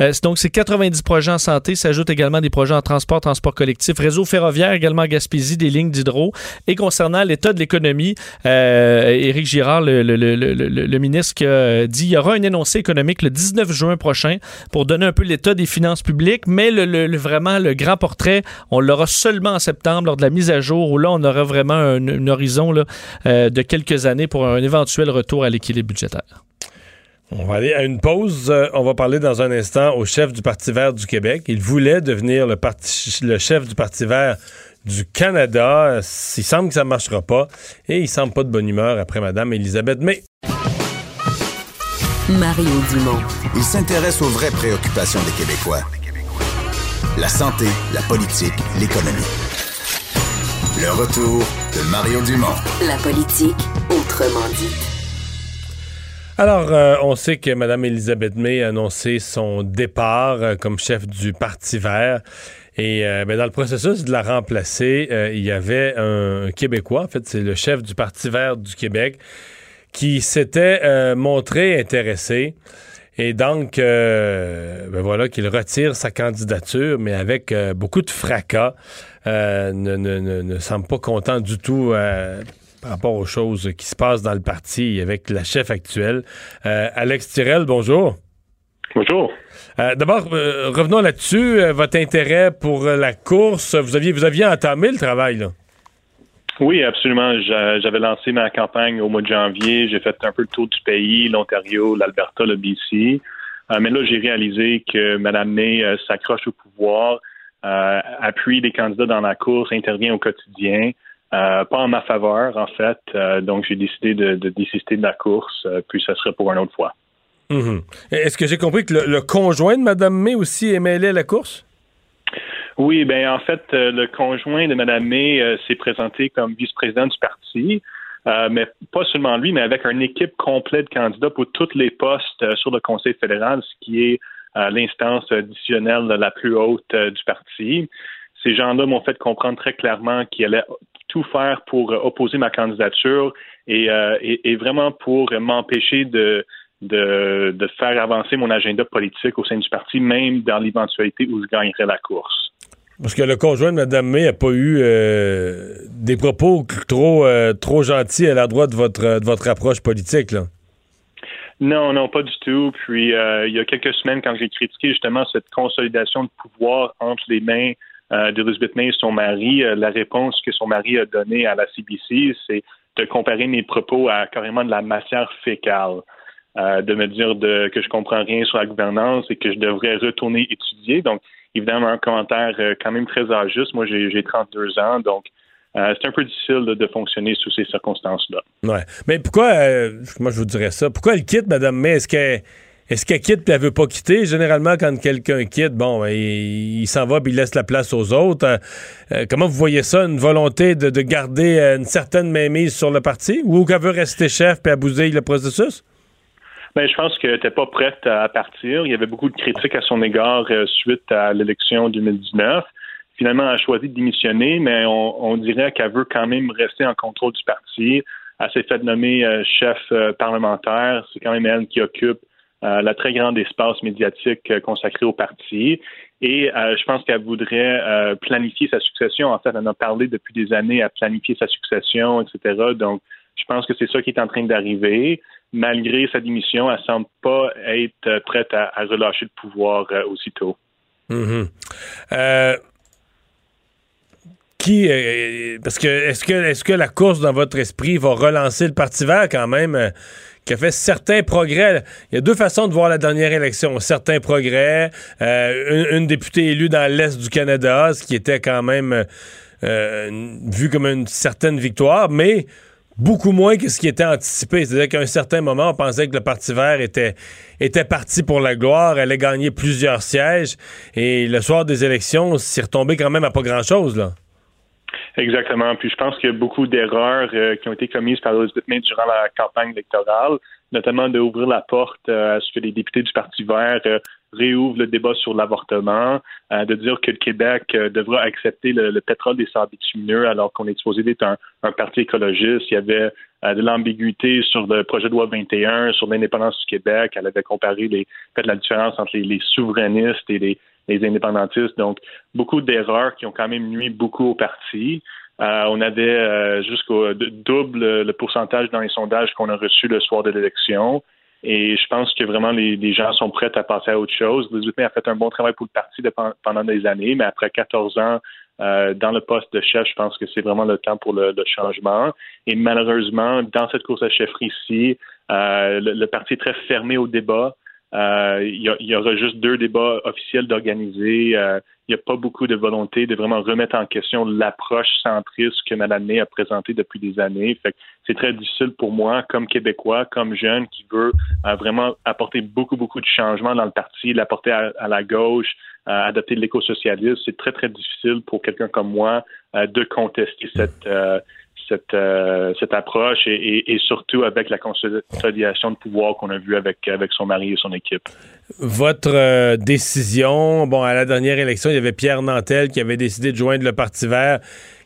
Euh, donc, c'est 90 projets en santé. S'ajoutent également des projets en transport, transport collectif, réseau ferroviaire, également en Gaspésie, des lignes d'hydro. Et concernant l'état de l'économie, euh, Éric Girard, le, ministre, qui a dit qu'il y aura un énoncé économique le 19 juin prochain pour donner un peu l'état des finances publiques, mais vraiment le grand portrait, on l'aura seulement en septembre lors de la mise à jour, où là, on aura vraiment un, horizon euh, de quelques années pour un éventuel retour à l'équilibre budgétaire. On va aller à une pause. Euh, on va parler dans un instant au chef du Parti vert du Québec. Il voulait devenir le, parti, le chef du Parti vert du Canada. Il semble que ça ne marchera pas. Et il semble pas de bonne humeur après Mme Elisabeth May. Mario Dumont. Il s'intéresse aux vraies préoccupations des Québécois. La santé, la politique, l'économie. Le retour de Mario Dumont. La politique, autrement dit. Alors, euh, on sait que Mme Elisabeth May a annoncé son départ euh, comme chef du Parti vert. Et euh, ben, dans le processus de la remplacer, il y avait un Québécois, en fait, c'est le chef du Parti vert du Québec, qui s'était montré intéressé. Et donc, ben voilà, qu'il retire sa candidature, mais avec beaucoup de fracas. Ne, semble pas content du tout par rapport aux choses qui se passent dans le parti avec la chef actuelle. Euh, Alex Tirel, bonjour. Bonjour. Euh, D'abord, euh, revenons là-dessus. votre intérêt pour la course, vous aviez, vous aviez entamé le travail, là. Oui, absolument. J'avais lancé ma campagne au mois de janvier. J'ai fait un peu le tour du pays, l'Ontario, l'Alberta, le BC. mais là, j'ai réalisé que Mme May s'accroche au pouvoir, appuie les candidats dans la course, intervient au quotidien. Euh, pas en ma faveur, en fait. Euh, donc, j'ai décidé de, de, désister de la course, euh, puis ça serait pour une autre fois. -hmm. Est-ce que j'ai compris que le, le, conjoint de Mme May aussi est mêlé à la course? Oui, ben en fait, le conjoint de Mme May s'est présenté comme vice-président du parti, mais pas seulement lui, mais avec une équipe complète de candidats pour tous les postes sur le Conseil fédéral, ce qui est l'instance additionnelle la plus haute du parti. Ces gens-là m'ont fait comprendre très clairement qu'ils allaient tout faire pour opposer ma candidature et, euh, et, et vraiment pour m'empêcher de, de, de, faire avancer mon agenda politique au sein du parti, même dans l'éventualité où je gagnerais la course. Parce que le conjoint de Mme May n'a pas eu euh, des propos trop, euh, trop gentils à la droite de votre, de votre approche politique, là. Non, non, pas du tout. Puis, il y a quelques semaines, quand j'ai critiqué justement cette consolidation de pouvoir entre les mains d'Elizabeth May et son mari, la réponse que son mari a donnée à la CBC, c'est de comparer mes propos à carrément de la matière fécale. Euh, de me dire de, que je comprends rien sur la gouvernance et que je devrais retourner étudier. Donc, évidemment, un commentaire euh, quand même très injuste. Moi, j'ai 32 ans, donc euh, c'est un peu difficile de, fonctionner sous ces circonstances-là. Ouais. Mais pourquoi, moi je vous dirais ça, pourquoi elle quitte, Mme May? Est-ce est-ce qu'elle quitte et elle veut pas quitter? Généralement, quand quelqu'un quitte, bon, ben, il, s'en va puis il laisse la place aux autres. comment vous voyez ça? Une volonté de, garder une certaine mainmise sur le parti? Ou qu'elle veut rester chef puis abuser le processus? Ben, je pense qu'elle n'était pas prête à partir. Il y avait beaucoup de critiques à son égard euh, suite à l'élection 2019. Finalement, elle a choisi de démissionner, mais on, dirait qu'elle veut quand même rester en contrôle du parti. Elle s'est fait nommer euh, chef euh, parlementaire. C'est quand même elle qui occupe la très grande espace médiatique consacré au parti. Et je pense qu'elle voudrait planifier sa succession. En fait, elle en a parlé depuis des années à planifier sa succession, etc. Donc, je pense que c'est ça qui est en train d'arriver malgré sa démission, elle semble pas être prête à, relâcher le pouvoir euh, aussitôt. Mm-hmm. Euh, qui, euh, parce que est-ce que est-ce que la course dans votre esprit va relancer le Parti vert quand même? Qui a fait certains progrès. Il y a deux façons de voir la dernière élection. Certains progrès, une, députée élue dans l'Est du Canada, ce qui était quand même vu comme une certaine victoire, mais beaucoup moins que ce qui était anticipé. C'est-à-dire qu'à un certain moment, on pensait que le Parti vert était, était parti pour la gloire, allait gagner plusieurs sièges, et le soir des élections, c'est retombé quand même à pas grand-chose, là. Exactement. Puis je pense qu'il y a beaucoup d'erreurs euh, qui ont été commises par Elizabeth May durant la campagne électorale, notamment d'ouvrir la porte euh, à ce que les députés du Parti vert euh, réouvre le débat sur l'avortement, euh, de dire que le Québec euh, devra accepter le, pétrole des sables bitumineux alors qu'on est supposé être un, parti écologiste. Il y avait euh, de l'ambiguïté sur le projet de loi 21, sur l'indépendance du Québec. Elle avait comparé les, fait la différence entre les, souverainistes et les, indépendantistes. Donc, beaucoup d'erreurs qui ont quand même nuit beaucoup au parti. on avait jusqu'au double le pourcentage dans les sondages qu'on a reçus le soir de l'élection. Et je pense que vraiment les, gens sont prêts à passer à autre chose. May a fait un bon travail pour le parti pendant des années, mais après 14 ans euh, dans le poste de chef, je pense que c'est vraiment le temps pour le, changement. Et malheureusement, dans cette course à chefferie-ci, euh, le, parti est très fermé au débat. Euh, il, y aura juste deux débats officiels d'organiser il n'y a pas beaucoup de volonté de vraiment remettre en question l'approche centriste que Mme May a présentée depuis des années. C'est très difficile pour moi, comme Québécois, comme jeune, qui veut euh, vraiment apporter beaucoup, beaucoup de changements dans le parti, l'apporter à, la gauche, euh, adopter l'éco-socialisme. C'est très, très difficile pour quelqu'un comme moi euh, de contester cette, cette, euh, cette approche et, surtout avec la consolidation de pouvoir qu'on a vu avec, avec son mari et son équipe. Votre euh, décision, bon, à la dernière élection, il y avait Pierre Nantel qui avait décidé de joindre le Parti vert,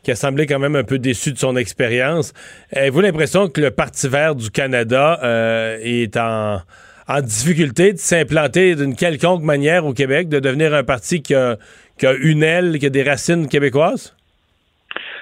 qui a semblé quand même un peu déçu de son expérience. Avez-vous l'impression que le Parti vert du Canada euh, est en, en difficulté de s'implanter d'une quelconque manière au Québec, de devenir un parti qui a, qui a une aile, qui a des racines québécoises?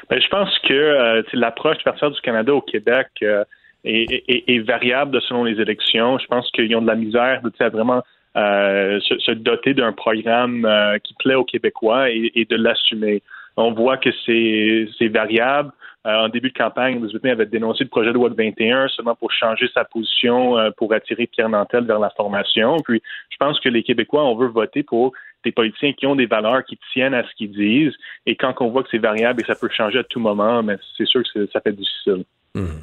Ben, je pense que euh, l'approche du du Canada au Québec euh, est, variable selon les élections. Je pense qu'ils ont de la misère de vraiment euh, se, doter d'un programme qui plaît aux Québécois et, de l'assumer. On voit que c'est variable. en début de campagne, Elizabeth May avait dénoncé le projet de loi de 21 seulement pour changer sa position, pour attirer Pierre Nantel vers la formation. Puis, je pense que les Québécois, on veut voter pour des politiciens qui ont des valeurs, qui tiennent à ce qu'ils disent. Et quand on voit que c'est variable et ça peut changer à tout moment, mais c'est sûr que ça fait difficile. Hmm.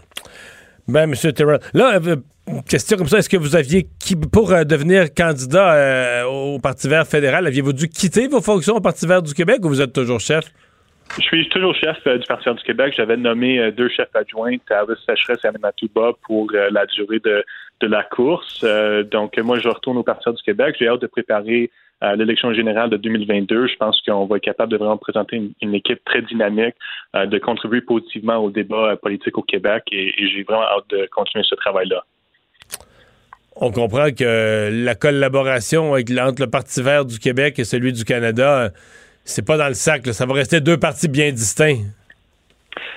Ben, M. Terrell, là, euh, question comme ça, est-ce que vous aviez, pour euh, devenir candidat euh, au Parti vert fédéral, aviez-vous dû quitter vos fonctions au Parti vert du Québec ou vous êtes toujours chef? Je suis toujours chef du Parti vert du Québec. J'avais nommé deux chefs adjoints, Alice Sécheresse et Matouba, pour la durée de, de la course. donc, moi, je retourne au Parti vert du Québec. J'ai hâte de préparer à l'élection générale de 2022, je pense qu'on va être capable de vraiment présenter une, équipe très dynamique, euh, de contribuer positivement au débat euh, politique au Québec et, j'ai vraiment hâte de continuer ce travail-là. On comprend que la collaboration entre le Parti vert du Québec et celui du Canada, c'est pas dans le sac. Ça va rester deux partis bien distincts.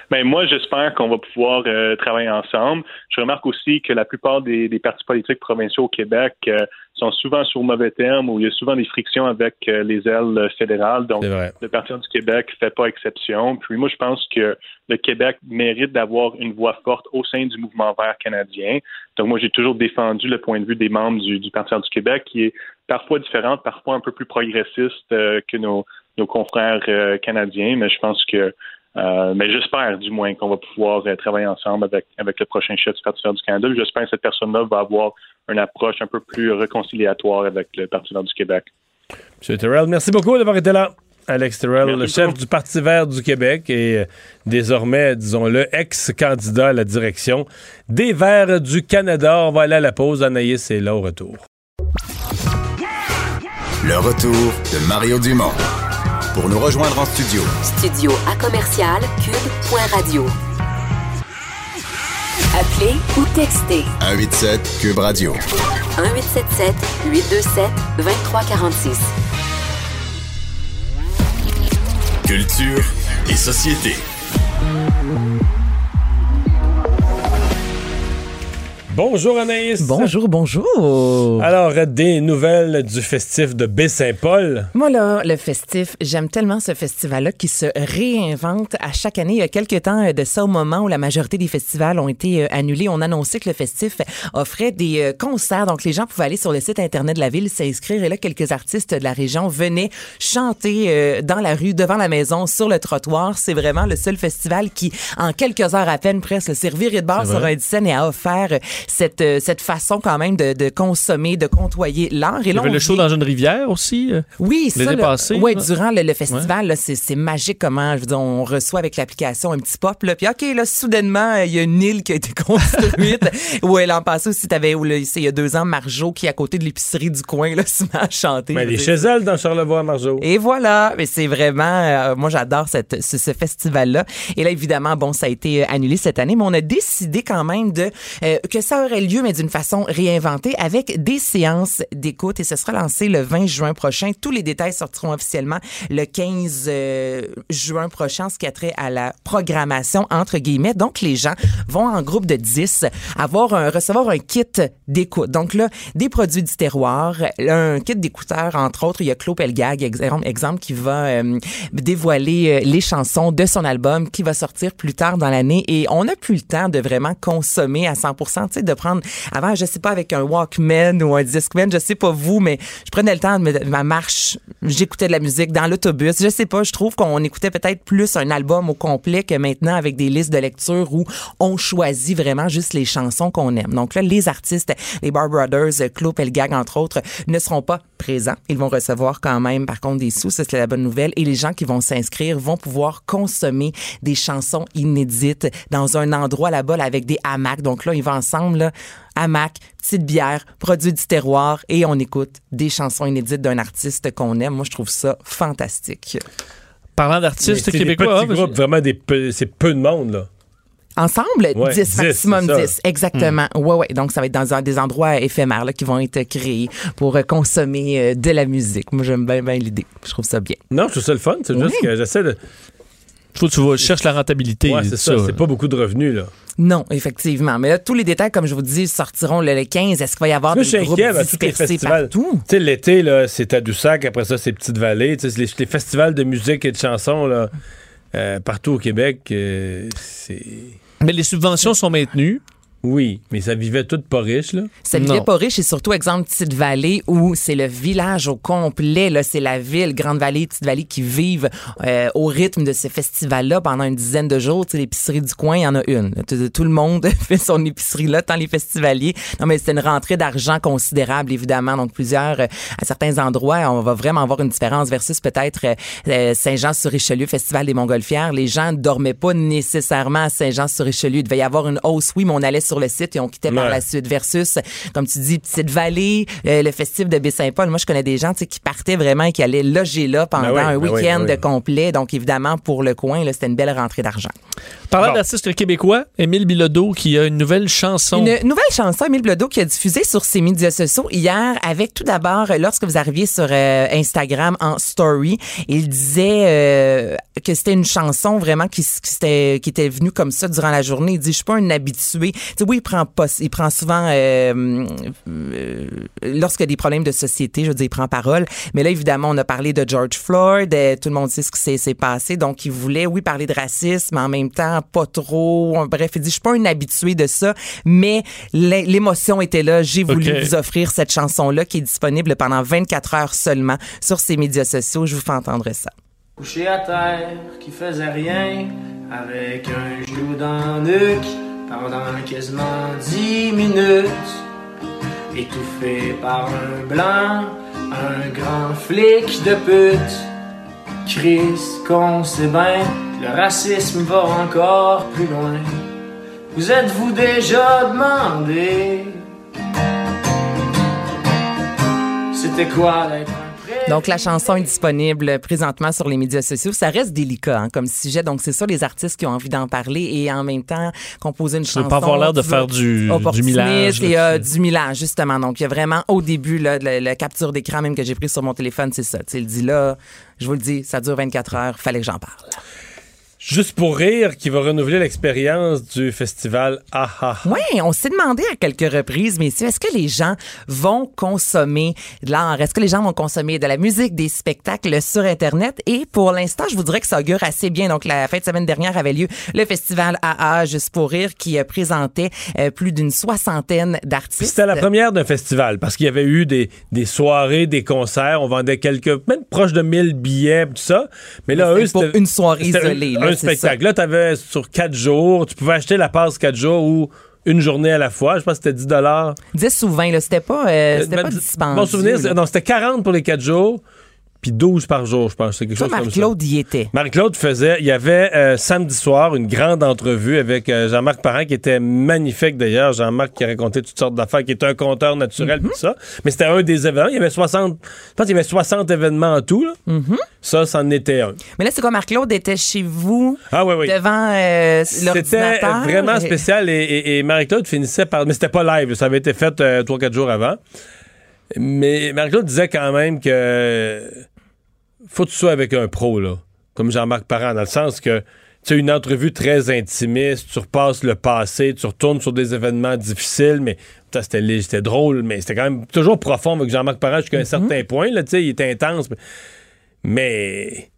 Ben, moi, j'espère qu'on va pouvoir euh, travailler ensemble. Je remarque aussi que la plupart des, des partis politiques provinciaux au Québec euh, sont souvent sur mauvais termes où il y a souvent des frictions avec euh, les ailes fédérales. Donc, le Parti du Québec fait pas exception. Puis moi, je pense que le Québec mérite d'avoir une voix forte au sein du mouvement vert canadien. Donc, moi, j'ai toujours défendu le point de vue des membres du, du Parti du Québec qui est parfois différent, parfois un peu plus progressiste que nos, nos confrères canadiens. Mais je pense que euh, mais j'espère du moins qu'on va pouvoir euh, travailler ensemble avec, avec le prochain chef du Parti du Canada. J'espère que cette personne-là va avoir une approche un peu plus réconciliatoire avec le Parti vert du Québec. M. Terrell, merci beaucoup d'avoir été là. Alex Terrell, le chef du Parti vert du Québec et euh, désormais, disons-le, ex-candidat à la direction des Verts du Canada. On va aller à la pause. Anaïs est là au retour. Le retour de Mario Dumont pour nous rejoindre en studio. Studio à commercial cube.radio. Appelez ou textez. 187 cube radio. 1877 827 2346. Culture et société. Bonjour Anaïs. Bonjour, bonjour. Alors, des nouvelles du festif de Baie-Saint-Paul. Moi, là, le festif, j'aime tellement ce festival-là qui se réinvente à chaque année. Il y a quelques temps de ça, au moment où la majorité des festivals ont été euh, annulés, on annonçait que le festif offrait des euh, concerts. Donc, les gens pouvaient aller sur le site Internet de la ville, s'inscrire. Et là, quelques artistes de la région venaient chanter euh, dans la rue, devant la maison, sur le trottoir. C'est vraiment le seul festival qui, en quelques heures à peine, presque, servir et de bar sur un scène et a offert cette, euh, cette façon quand même de, de consommer, de contoyer l'art. Et là, Il y avait le show dans une rivière aussi. Euh, oui, ça. Oui, durant le, festival, c'est magique comment, je veux dire, on reçoit avec l'application un petit pop, là, puis OK, là, soudainement, il y a une île qui a été construite. où l'an passé aussi, t'avais, il y a deux ans, Marjo, qui est à côté de l'épicerie du coin, là, se met à chanter. Mais elle est chez elle dans Charlevoix, Marjo. Et voilà. Mais c'est vraiment, euh, moi, j'adore cette, ce, festival-là. Et là, évidemment, bon, ça a été annulé cette année, mais on a décidé quand même de, que ça aurait lieu, mais d'une façon réinventée, avec des séances d'écoute et ce sera lancé le 20 juin prochain. Tous les détails sortiront officiellement le 15 euh, juin prochain, ce qui a trait à la programmation, entre guillemets. Donc, les gens vont en groupe de 10 avoir recevoir un kit d'écoute. Donc là, des produits du terroir, un kit d'écouteurs, entre autres, il y a Claude Pelgag, exemple, qui va euh, dévoiler euh, les chansons de son album qui va sortir plus tard dans l'année et on n'a plus le temps de vraiment consommer à 100 tu sais, de prendre avant, je sais pas, avec un Walkman ou un Discman, je sais pas vous, mais je prenais le temps de ma marche, j'écoutais de la musique dans l'autobus. Je sais pas, je trouve qu'on écoutait peut-être plus un album au complet que maintenant avec des listes de lecture où on choisit vraiment juste les chansons qu'on aime. Donc là, les artistes, les Bar Brothers, Claude Pelgag, entre autres, ne seront pas présents. Ils vont recevoir quand même, par contre, des sous, ça c'est la bonne nouvelle. Et les gens qui vont s'inscrire vont pouvoir consommer des chansons inédites dans un endroit là-bas avec des hamacs. Donc là, ils vont ensemble, là, hamac, petite bière, produit du terroir et on écoute des chansons inédites d'un artiste qu'on aime. Moi, je trouve ça fantastique. Parlant d'artistes québécois, des petits vraiment des c'est peu de monde là. Ensemble, 10, maximum 10. Exactement. Hmm. Ouais, ouais. Donc, ça va être dans des endroits éphémères là, qui vont être créés pour euh, consommer euh, de la musique. Moi, j'aime bien, bien l'idée. Je trouve ça bien. Non, je trouve ça le fun. C'est juste que j'essaie de. Faut que tu vas, cherches la rentabilité. Ouais, c'est ça. C'est pas beaucoup de revenus, là. Non, effectivement. Mais là, tous les détails, comme je vous dis, sortiront le 15. Est-ce qu'il va y avoir des groupes dispersés partout? Tu sais, l'été, là, c'est Tadoussac. Après ça, c'est Petite-Vallée. Tu sais, les, festivals de musique et de chansons, là, euh, partout au Québec, euh, c'est... Mais les subventions sont maintenues. Oui, mais ça vivait tout pas riche, là. Ça vivait pas riche et surtout, exemple, Petite Vallée où c'est le village au complet, là, c'est la ville, Grande Vallée, Petite Vallée qui vivent euh, au rythme de ce festival-là pendant une dizaine de jours. Tu sais, l'épicerie du coin, il y en a une. Tout, le monde fait son épicerie là, tant les festivaliers. Non, mais c'est une rentrée d'argent considérable, évidemment. Donc, plusieurs, euh, à certains endroits, on va vraiment avoir une différence versus peut-être euh, Saint-Jean-sur-Richelieu, Festival des Montgolfières. Les gens ne dormaient pas nécessairement à Saint-Jean-sur-Richelieu. Il devait y avoir une hausse, oui, mais on allait sur sur le site et on quittait par la suite. Versus, comme tu dis, Petite-Vallée, euh, le festif de Baie-Saint-Paul. Moi, je connais des gens tu sais, qui partaient vraiment et qui allaient loger là pendant Ben oui, un ben oui, week-end ben oui. complet. Donc, évidemment, pour le coin, là, c'était une belle rentrée d'argent. Parlant Bon. d'artistes québécois, Émile Bilodeau qui a une nouvelle chanson. Une nouvelle chanson, Émile Bledo, qui a diffusé sur ses médias sociaux hier avec tout d'abord, euh, lorsque vous arriviez sur euh, Instagram en story, il disait euh, que c'était une chanson vraiment qui, s- qui, était venue comme ça durant la journée. Il dit, je suis pas un habitué. Tu sais, oui, il prend pas, il prend souvent, euh, euh, lorsqu'il y a des problèmes de société, je veux dire, il prend parole. Mais là, évidemment, on a parlé de George Floyd, euh, tout le monde sait ce qui s'est passé. Donc, il voulait, oui, parler de racisme, mais en même temps, pas trop. Bref, il dit, je suis pas un habitué de ça, mais l'é- l'émotion était là. J'ai voulu vous offrir cette chanson-là qui est disponible pendant 24 heures seulement sur ses médias sociaux. Je vous fais entendre ça. Couché à terre, qui faisait rien, avec un genou dans le nuque, pendant quasiment dix minutes. Étouffé par un blanc, un grand flic de pute. Chris, qu'on sait bien, le racisme va encore plus loin. Vous êtes-vous déjà demandé C'était quoi d'être Donc, la chanson est disponible présentement sur les médias sociaux. Ça reste délicat hein, comme sujet. Donc, c'est ça les artistes qui ont envie d'en parler et en même temps composer une Je chanson. pas avoir l'air de faire du, du millage. et euh, du millage, justement. Donc, il y a vraiment, au début, là, la, la capture d'écran même que j'ai pris sur mon téléphone, c'est ça. Tu il dit là, je vous le dis, ça dure 24 heures, fallait que j'en parle. Juste pour rire, qui va renouveler l'expérience du festival AHA. Oui, on s'est demandé à quelques reprises, messieurs, est-ce que les gens vont consommer de l'art? Est-ce que les gens vont consommer de la musique, des spectacles sur Internet? Et pour l'instant, je vous dirais que ça augure assez bien. Donc, la fin de semaine dernière avait lieu le festival AA Juste pour rire qui euh, présentait euh, plus d'une soixantaine d'artistes. c'était la première d'un festival parce qu'il y avait eu des, des soirées, des concerts. On vendait quelques, même proche de 1000 billets, tout ça. Mais là, Mais eux, c'était une soirée isolée, là, un c'est spectacle. Là, tu avais sur quatre jours, tu pouvais acheter la passe quatre jours ou une journée à la fois. Je pense que c'était 10 dollars. 10 ou 20, là, c'était pas, euh, c'était pas dispendieux. Mon souvenir, non, c'était 40 pour les quatre jours, puis 12 par jour, je pense. C'est quelque Toi, chose comme ça. Marc-Claude y était. Marc-Claude faisait, il y avait euh, samedi soir une grande entrevue avec euh, Jean-Marc Parent qui était magnifique d'ailleurs. Jean-Marc qui racontait toutes sortes d'affaires, qui est un conteur naturel, Mm-hmm. tout ça. Mais c'était un des événements. Il y avait 60, je pense qu'il y avait 60 événements en tout. là. Mm-hmm. Ça, c'en était un. Mais là, c'est quoi, Marc-Claude était chez vous, Ah oui, oui. devant euh, C'était l'ordinateur? vraiment Et- spécial et, et- et Marie-Claude finissait par. Mais c'était pas live, ça avait été fait euh, 3-4 jours avant. Mais Marie-Claude disait quand même que faut que tu sois avec un pro, là, comme Jean-Marc Parent, dans le sens que tu as une entrevue très intimiste, tu repasses le passé, tu retournes sur des événements difficiles, mais c'était c'était drôle, mais c'était quand même toujours profond avec Jean-Marc Parent jusqu'à un certain point, là, tu sais, il était intense. Mais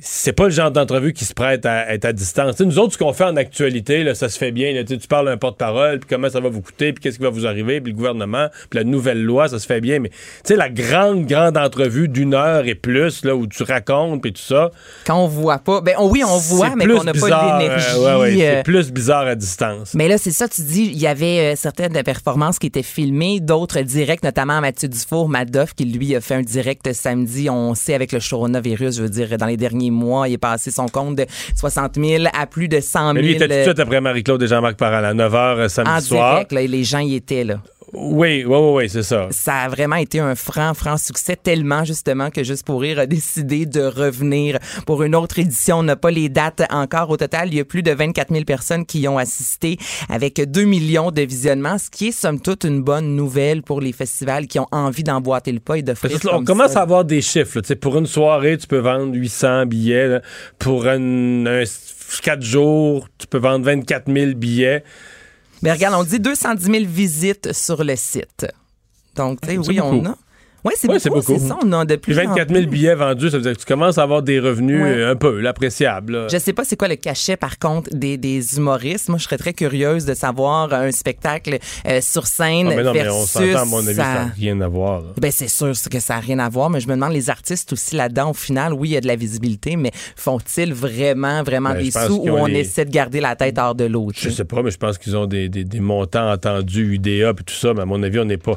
c'est pas le genre d'entrevue qui se prête à être à distance. Nous autres, ce qu'on fait en actualité, là, ça se fait bien. là. Tu parles à un porte-parole, puis comment ça va vous coûter, puis qu'est-ce qui va vous arriver, puis le gouvernement, puis la nouvelle loi, ça se fait bien. Mais tu sais, la grande, grande entrevue d'une heure et plus, là, où tu racontes, puis tout ça. Quand on voit pas. Ben on- oui, on voit, mais qu'on n'a pas l'énergie. euh, ouais, ouais, euh, c'est plus bizarre à distance. Mais là, c'est ça, tu dis, il y avait euh, certaines performances qui étaient filmées, d'autres directs, notamment Mathieu Dufour, Madoff, qui lui a fait un direct samedi. On sait avec le coronavirus, je veux dire, dans les derniers mois, il est passé son compte de 60 000 à plus de 100 000. Mais lui, il était tout de suite après Marie-Claude et Jean-Marc Parent, à 9h samedi en soir. direct, là, et les gens y étaient là. Oui, oui, oui, oui, c'est ça. Ça a vraiment été un franc, franc succès, tellement justement que Juste pour rire a décidé de revenir pour une autre édition. On n'a pas les dates encore. Au total, il y a plus de 24 000 personnes qui y ont assisté avec 2 millions de visionnements, ce qui est somme toute une bonne nouvelle pour les festivals qui ont envie d'emboîter le pas et que là, on comme commence ça. à avoir des chiffres. là. Pour une soirée, tu peux vendre 800 billets. là. Pour un, un 4 jours, tu peux vendre 24 000 billets. Mais regarde, on dit 210 000 visites sur le site. Donc, tu sais, oui, on beaucoup. a. Oui, c'est Ouais, beaucoup. c'est ça, on a de Puis plus en 24 000 plus. billets vendus, ça veut dire que tu commences à avoir des revenus Ouais. euh, un peu appréciables. Je sais pas c'est quoi le cachet par contre des, des humoristes. Moi, je serais très curieuse de savoir un spectacle euh, sur scène Ah, mais non, mais on versus s'entend, à mon avis, ça n'a rien à voir. là. Ben c'est sûr que ça n'a rien à voir, mais je me demande les artistes aussi là-dedans. Au final, oui, il y a de la visibilité, mais font-ils vraiment, vraiment Ben, des sous ont on les- essaie de garder la tête hors de l'eau? Je sais? sais pas, mais je pense qu'ils ont des, des- des montants entendus, UDA et tout ça, mais à mon avis, on n'est pas.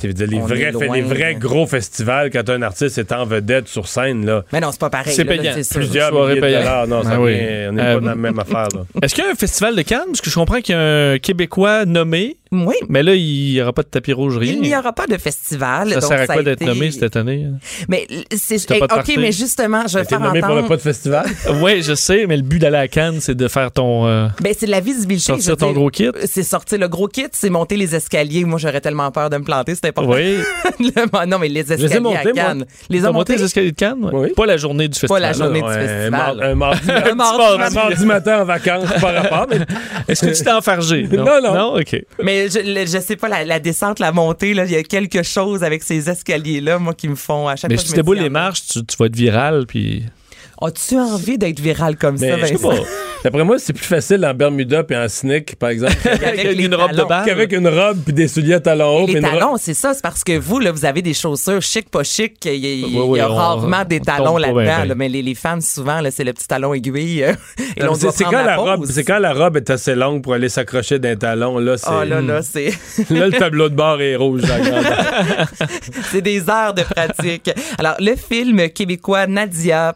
Dire, les, vrais, loin, les vrais là. gros festivals, quand un artiste est en vedette sur scène, là. Mais non, c'est pas pareil. C'est là, payant. c'est sûr. Plusieurs Soirée milliers de payante. dollars. Non, ça Ah oui. vient- on n'est Euh, pas dans la même affaire, là. Est-ce qu'il y a un festival de Cannes? Parce que je comprends qu'il y a un Québécois nommé, Oui. mais là, il n'y aura pas de tapis rouge, rien. Il n'y aura pas de festival. Ça donc sert à quoi d'être été- nommé cette année? Mais c'est pas OK, party. mais justement, je vais faire nommé pour entendre. le pas de festival? oui, je sais, mais le but d'aller à Cannes, c'est de faire ton. euh, Ben, c'est de la visibilité. Sortir ton dire. gros kit? C'est sortir le gros kit, c'est monter les escaliers. Moi, j'aurais tellement peur de me planter, c'est important. Oui. Le- non, mais les les escaliers montés, à moi. Cannes. Les monté les escaliers de Cannes? Oui. Pas la journée du festival. la journée du Ouais, festival. Un, mar- un mardi, Un mardi un matin. mardi matin en vacances, par rapport. Mais Est-ce que tu t'es enfargé? Non, non. Non, OK. Mais je, le- je sais pas, la, la descente, la montée, là, il y a quelque chose avec ces escaliers-là, moi, qui me font à chaque Mais fois. si je tu déboules les marches, tu, tu vas être viral, puis. As-tu envie d'être viral comme Mais ça, je sais Vincent? pas. D'après moi, c'est plus facile en Bermuda puis en sneak, par exemple, Avec les une robe de balle. qu'avec une robe puis des souliers à talons hauts. Les talons, c'est ça, c'est parce que vous, là, vous avez des chaussures chic, pas chic. Il y, a- y on- rarement des on talons là-dedans. là, mais les, les femmes, souvent, là, c'est le petit talon aiguille. euh, et Non, doit quand la robe, pause. c'est quand la robe est assez longue pour aller s'accrocher d'un talon là, c'est Oh là là, c'est là le tableau de bord est rouge. la c'est des heures de pratique. Alors, le film québécois Nadia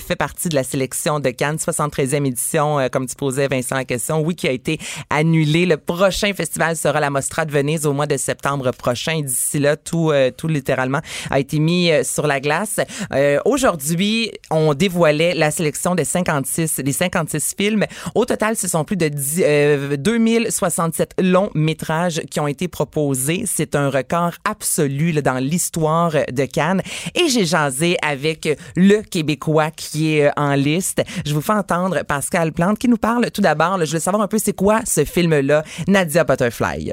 Fait partie de la sélection de Cannes, 73e édition, euh, comme tu posais, Vincent, la question. Oui, qui a été annulé. Le prochain festival sera la Mostra de Venise au mois de septembre prochain. D'ici là, tout, euh, tout littéralement a été mis euh, sur la glace. Euh, Aujourd'hui, on dévoilait la sélection des 56, des 56 films. Au total, ce sont plus de 10, euh, 2067 longs métrages qui ont été proposés. C'est un record absolu là, dans l'histoire de Cannes. Et j'ai jasé avec le Québécois qui est euh, en liste. Je vous fais entendre Pascal Plante qui nous parle tout d'abord. Je voulais savoir un peu c'est quoi ce film-là, Nadia Butterfly.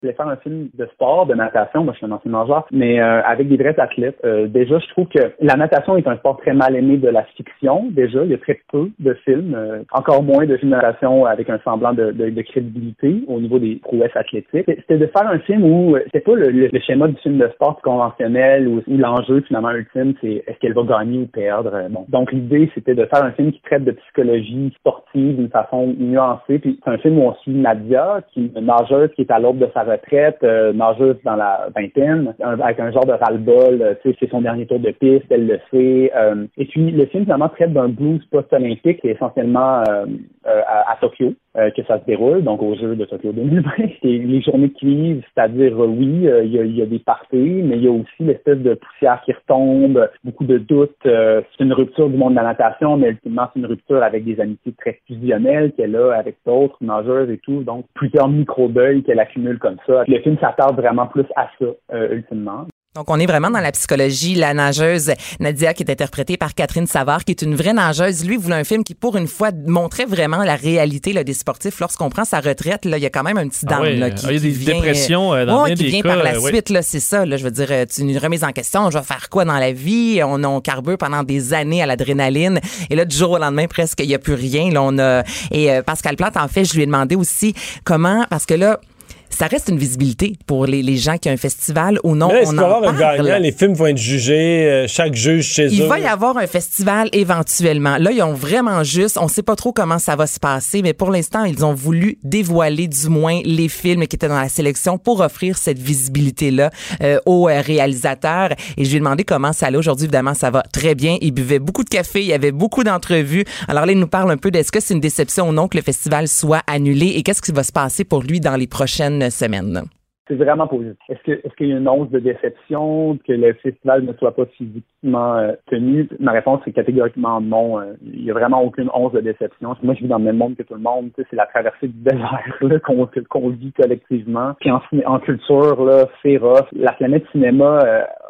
Je voulais faire un film de sport, de natation. Moi, je suis un ancien nageur, mais euh, avec des vrais athlètes. Euh, déjà, je trouve que la natation est un sport très mal aimé de la fiction. Déjà, il y a très peu de films, euh, encore moins de films de natation avec un semblant de, de, de crédibilité au niveau des prouesses athlétiques. C'était de faire un film où euh, c'était pas le, le- le schéma du film de sport conventionnel où, où l'enjeu finalement ultime c'est est-ce qu'elle va gagner ou perdre. Euh, Bon, donc l'idée c'était de faire un film qui traite de psychologie sportive d'une façon nuancée. Puis c'est un film où on suit Nadia, qui est une nageuse qui est à l'aube de sa retraite, euh, nageuse dans la vingtaine, avec un genre de ras-le-bol. euh, tu sais, c'est son dernier tour de piste, elle le sait. euh, et puis le film finalement traite d'un blues post-olympique essentiellement euh, à Tokyo euh, que ça se déroule, donc aux Jeux de Tokyo 2020. C'est les journées qui vivent, c'est-à-dire euh, oui, euh, il y, a, y a des parties, mais il y a aussi l'espèce de poussière qui retombe, beaucoup de doutes. euh, c'est une rupture du monde de la natation, mais ultimement c'est une rupture avec des amitiés très fusionnelles qu'elle a avec d'autres nageuses et tout. Donc plusieurs micro-deuils qu'elle accumule comme ça. Le film s'attarde vraiment plus à ça, ultimement. Donc, on est vraiment dans la psychologie. La nageuse Nadia, qui est interprétée par Catherine Savard, qui est une vraie nageuse. Lui voulait un film qui, pour une fois, montrait vraiment la réalité là, des sportifs. Lorsqu'on prend sa retraite, là, il y a quand même un petit Ah down. oui, là, qui, il y a des vient, dépressions, euh, dans Ouais, bien qui des vient cas, par la euh, oui. suite. Là, c'est ça. Là, je veux dire, euh, une remise en question. Je vais faire quoi dans la vie? On, on carbure pendant des années à l'adrénaline. Et là, du jour au lendemain, presque, il n'y a plus rien. Là, on a... Et euh, Pascal Plante, en fait, je lui ai demandé aussi comment... Parce que là, ça reste une visibilité pour les, les gens qui ont un festival ou non. Mais là, on en avoir un parle. gagnant? Les films vont être jugés, euh, chaque juge chez Il eux. va y avoir un festival éventuellement. Là, ils ont vraiment juste, on sait pas trop comment ça va se passer, mais pour l'instant, ils ont voulu dévoiler du moins les films qui étaient dans la sélection pour offrir cette visibilité-là euh, aux euh, réalisateurs. Et je lui ai demandé comment ça allait aujourd'hui. Évidemment, ça va très bien. Il buvait beaucoup de café, il y avait beaucoup d'entrevues. Alors là, il nous parle un peu d'est-ce que c'est une déception ou non que le festival soit annulé et qu'est-ce qui va se passer pour lui dans les prochaines c'est vraiment positif. Est-ce qu'il y a une once de déception que le festival ne soit pas physiquement euh, tenu? Ma réponse c'est catégoriquement non. Euh, il y a vraiment aucune once de déception. Moi, je vis dans le même monde que tout le monde. C'est la traversée du désert qu'on vit collectivement. Puis en, en culture c'est rough. La planète cinéma,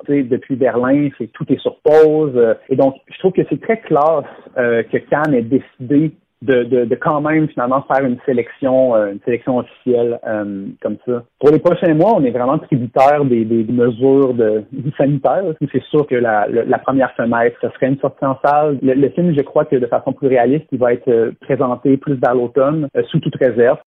euh, depuis Berlin, c'est tout est sur pause. et donc, je trouve que c'est très classe que Cannes ait décidé de, de, de quand même finalement faire une sélection, euh, une sélection officielle euh, comme ça. Pour les prochains mois, on est vraiment tributaire des, des mesures de, sanitaires. C'est sûr que la, la, première fenêtre, ce serait une sortie en salle. Le, le film, je crois que de façon plus réaliste, il va être euh, présenté plus vers l'automne, euh, sous toute réserve.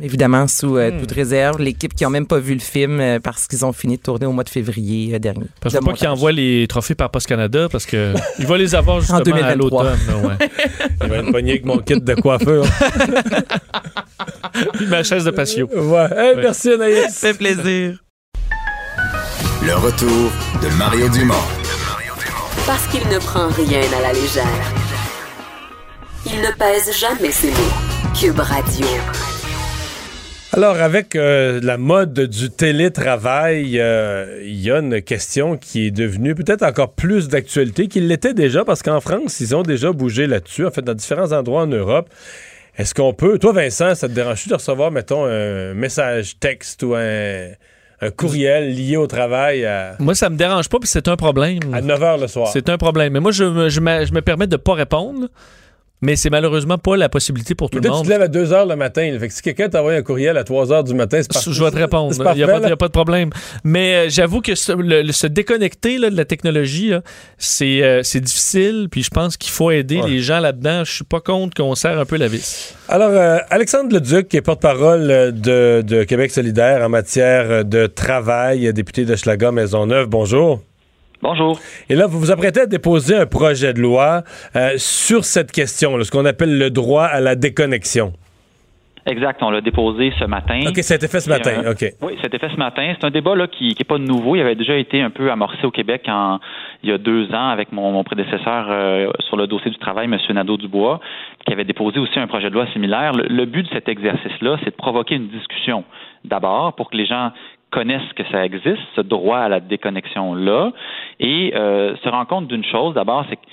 Évidemment, sous euh, Hmm. toute réserve. L'équipe qui n'a même pas vu le film euh, parce qu'ils ont fini de tourner au mois de février euh, dernier. Parce qu'il faut pas qu'il montage. envoie les trophées par Post Canada parce que il va les avoir justement à 2023. l'automne. là, ouais. Il va être pogné avec mon kit de coiffeur. Puis ma chaise de patio. ouais. Hey, Merci, Anaïs. Ça fait plaisir. Le retour de Mario Dumont. Parce qu'il ne prend rien à la légère. Il ne pèse jamais ses mots. Cube Radio. Alors, avec euh, la mode du télétravail, euh, il y a une question qui est devenue peut-être encore plus d'actualité qu'il l'était déjà, parce qu'en France, ils ont déjà bougé là-dessus, en fait, dans différents endroits en Europe. Est-ce qu'on peut, toi Vincent, ça te dérange de recevoir, mettons, un message texte ou un, un courriel lié au travail à... Moi, ça me dérange pas, puis c'est un problème. À 9 h le soir. C'est un problème. Mais moi, je, je me permets de pas répondre. Mais c'est malheureusement pas la possibilité pour tout le là, tu monde. te lèves à 2 h le matin. Fait que si quelqu'un t'envoie un courriel à 3 h du matin, c'est parfait. Je vais te répondre. Il n'y a, pas- a de problème. Mais euh, j'avoue que ce- le- le- se déconnecter là, de la technologie, c'est euh, c'est difficile. Puis je pense qu'il faut aider Ouais. les gens là-dedans. Je suis pas contre qu'on serre un peu la vis. Alors, euh, Alexandre Leduc, qui est porte-parole de, de Québec solidaire en matière de travail, député de Schlager Maisonneuve, bonjour. Bonjour. Et là, vous vous apprêtez à déposer un projet de loi euh, sur cette question, là, ce qu'on appelle le droit à la déconnexion. Exact, on l'a déposé ce matin. OK, ça a été fait ce matin, euh, OK. Oui, ça a été fait ce matin. C'est un débat là, qui n'est pas nouveau. Il avait déjà été un peu amorcé au Québec en, il y a deux ans avec mon, mon prédécesseur euh, sur le dossier du travail, M. Nadeau-Dubois, qui avait déposé aussi un projet de loi similaire. Le, le but de cet exercice-là, c'est de provoquer une discussion d'abord pour que les gens connaissent que ça existe, ce droit à la déconnexion-là, et euh, se rendre compte d'une chose, d'abord, c'est que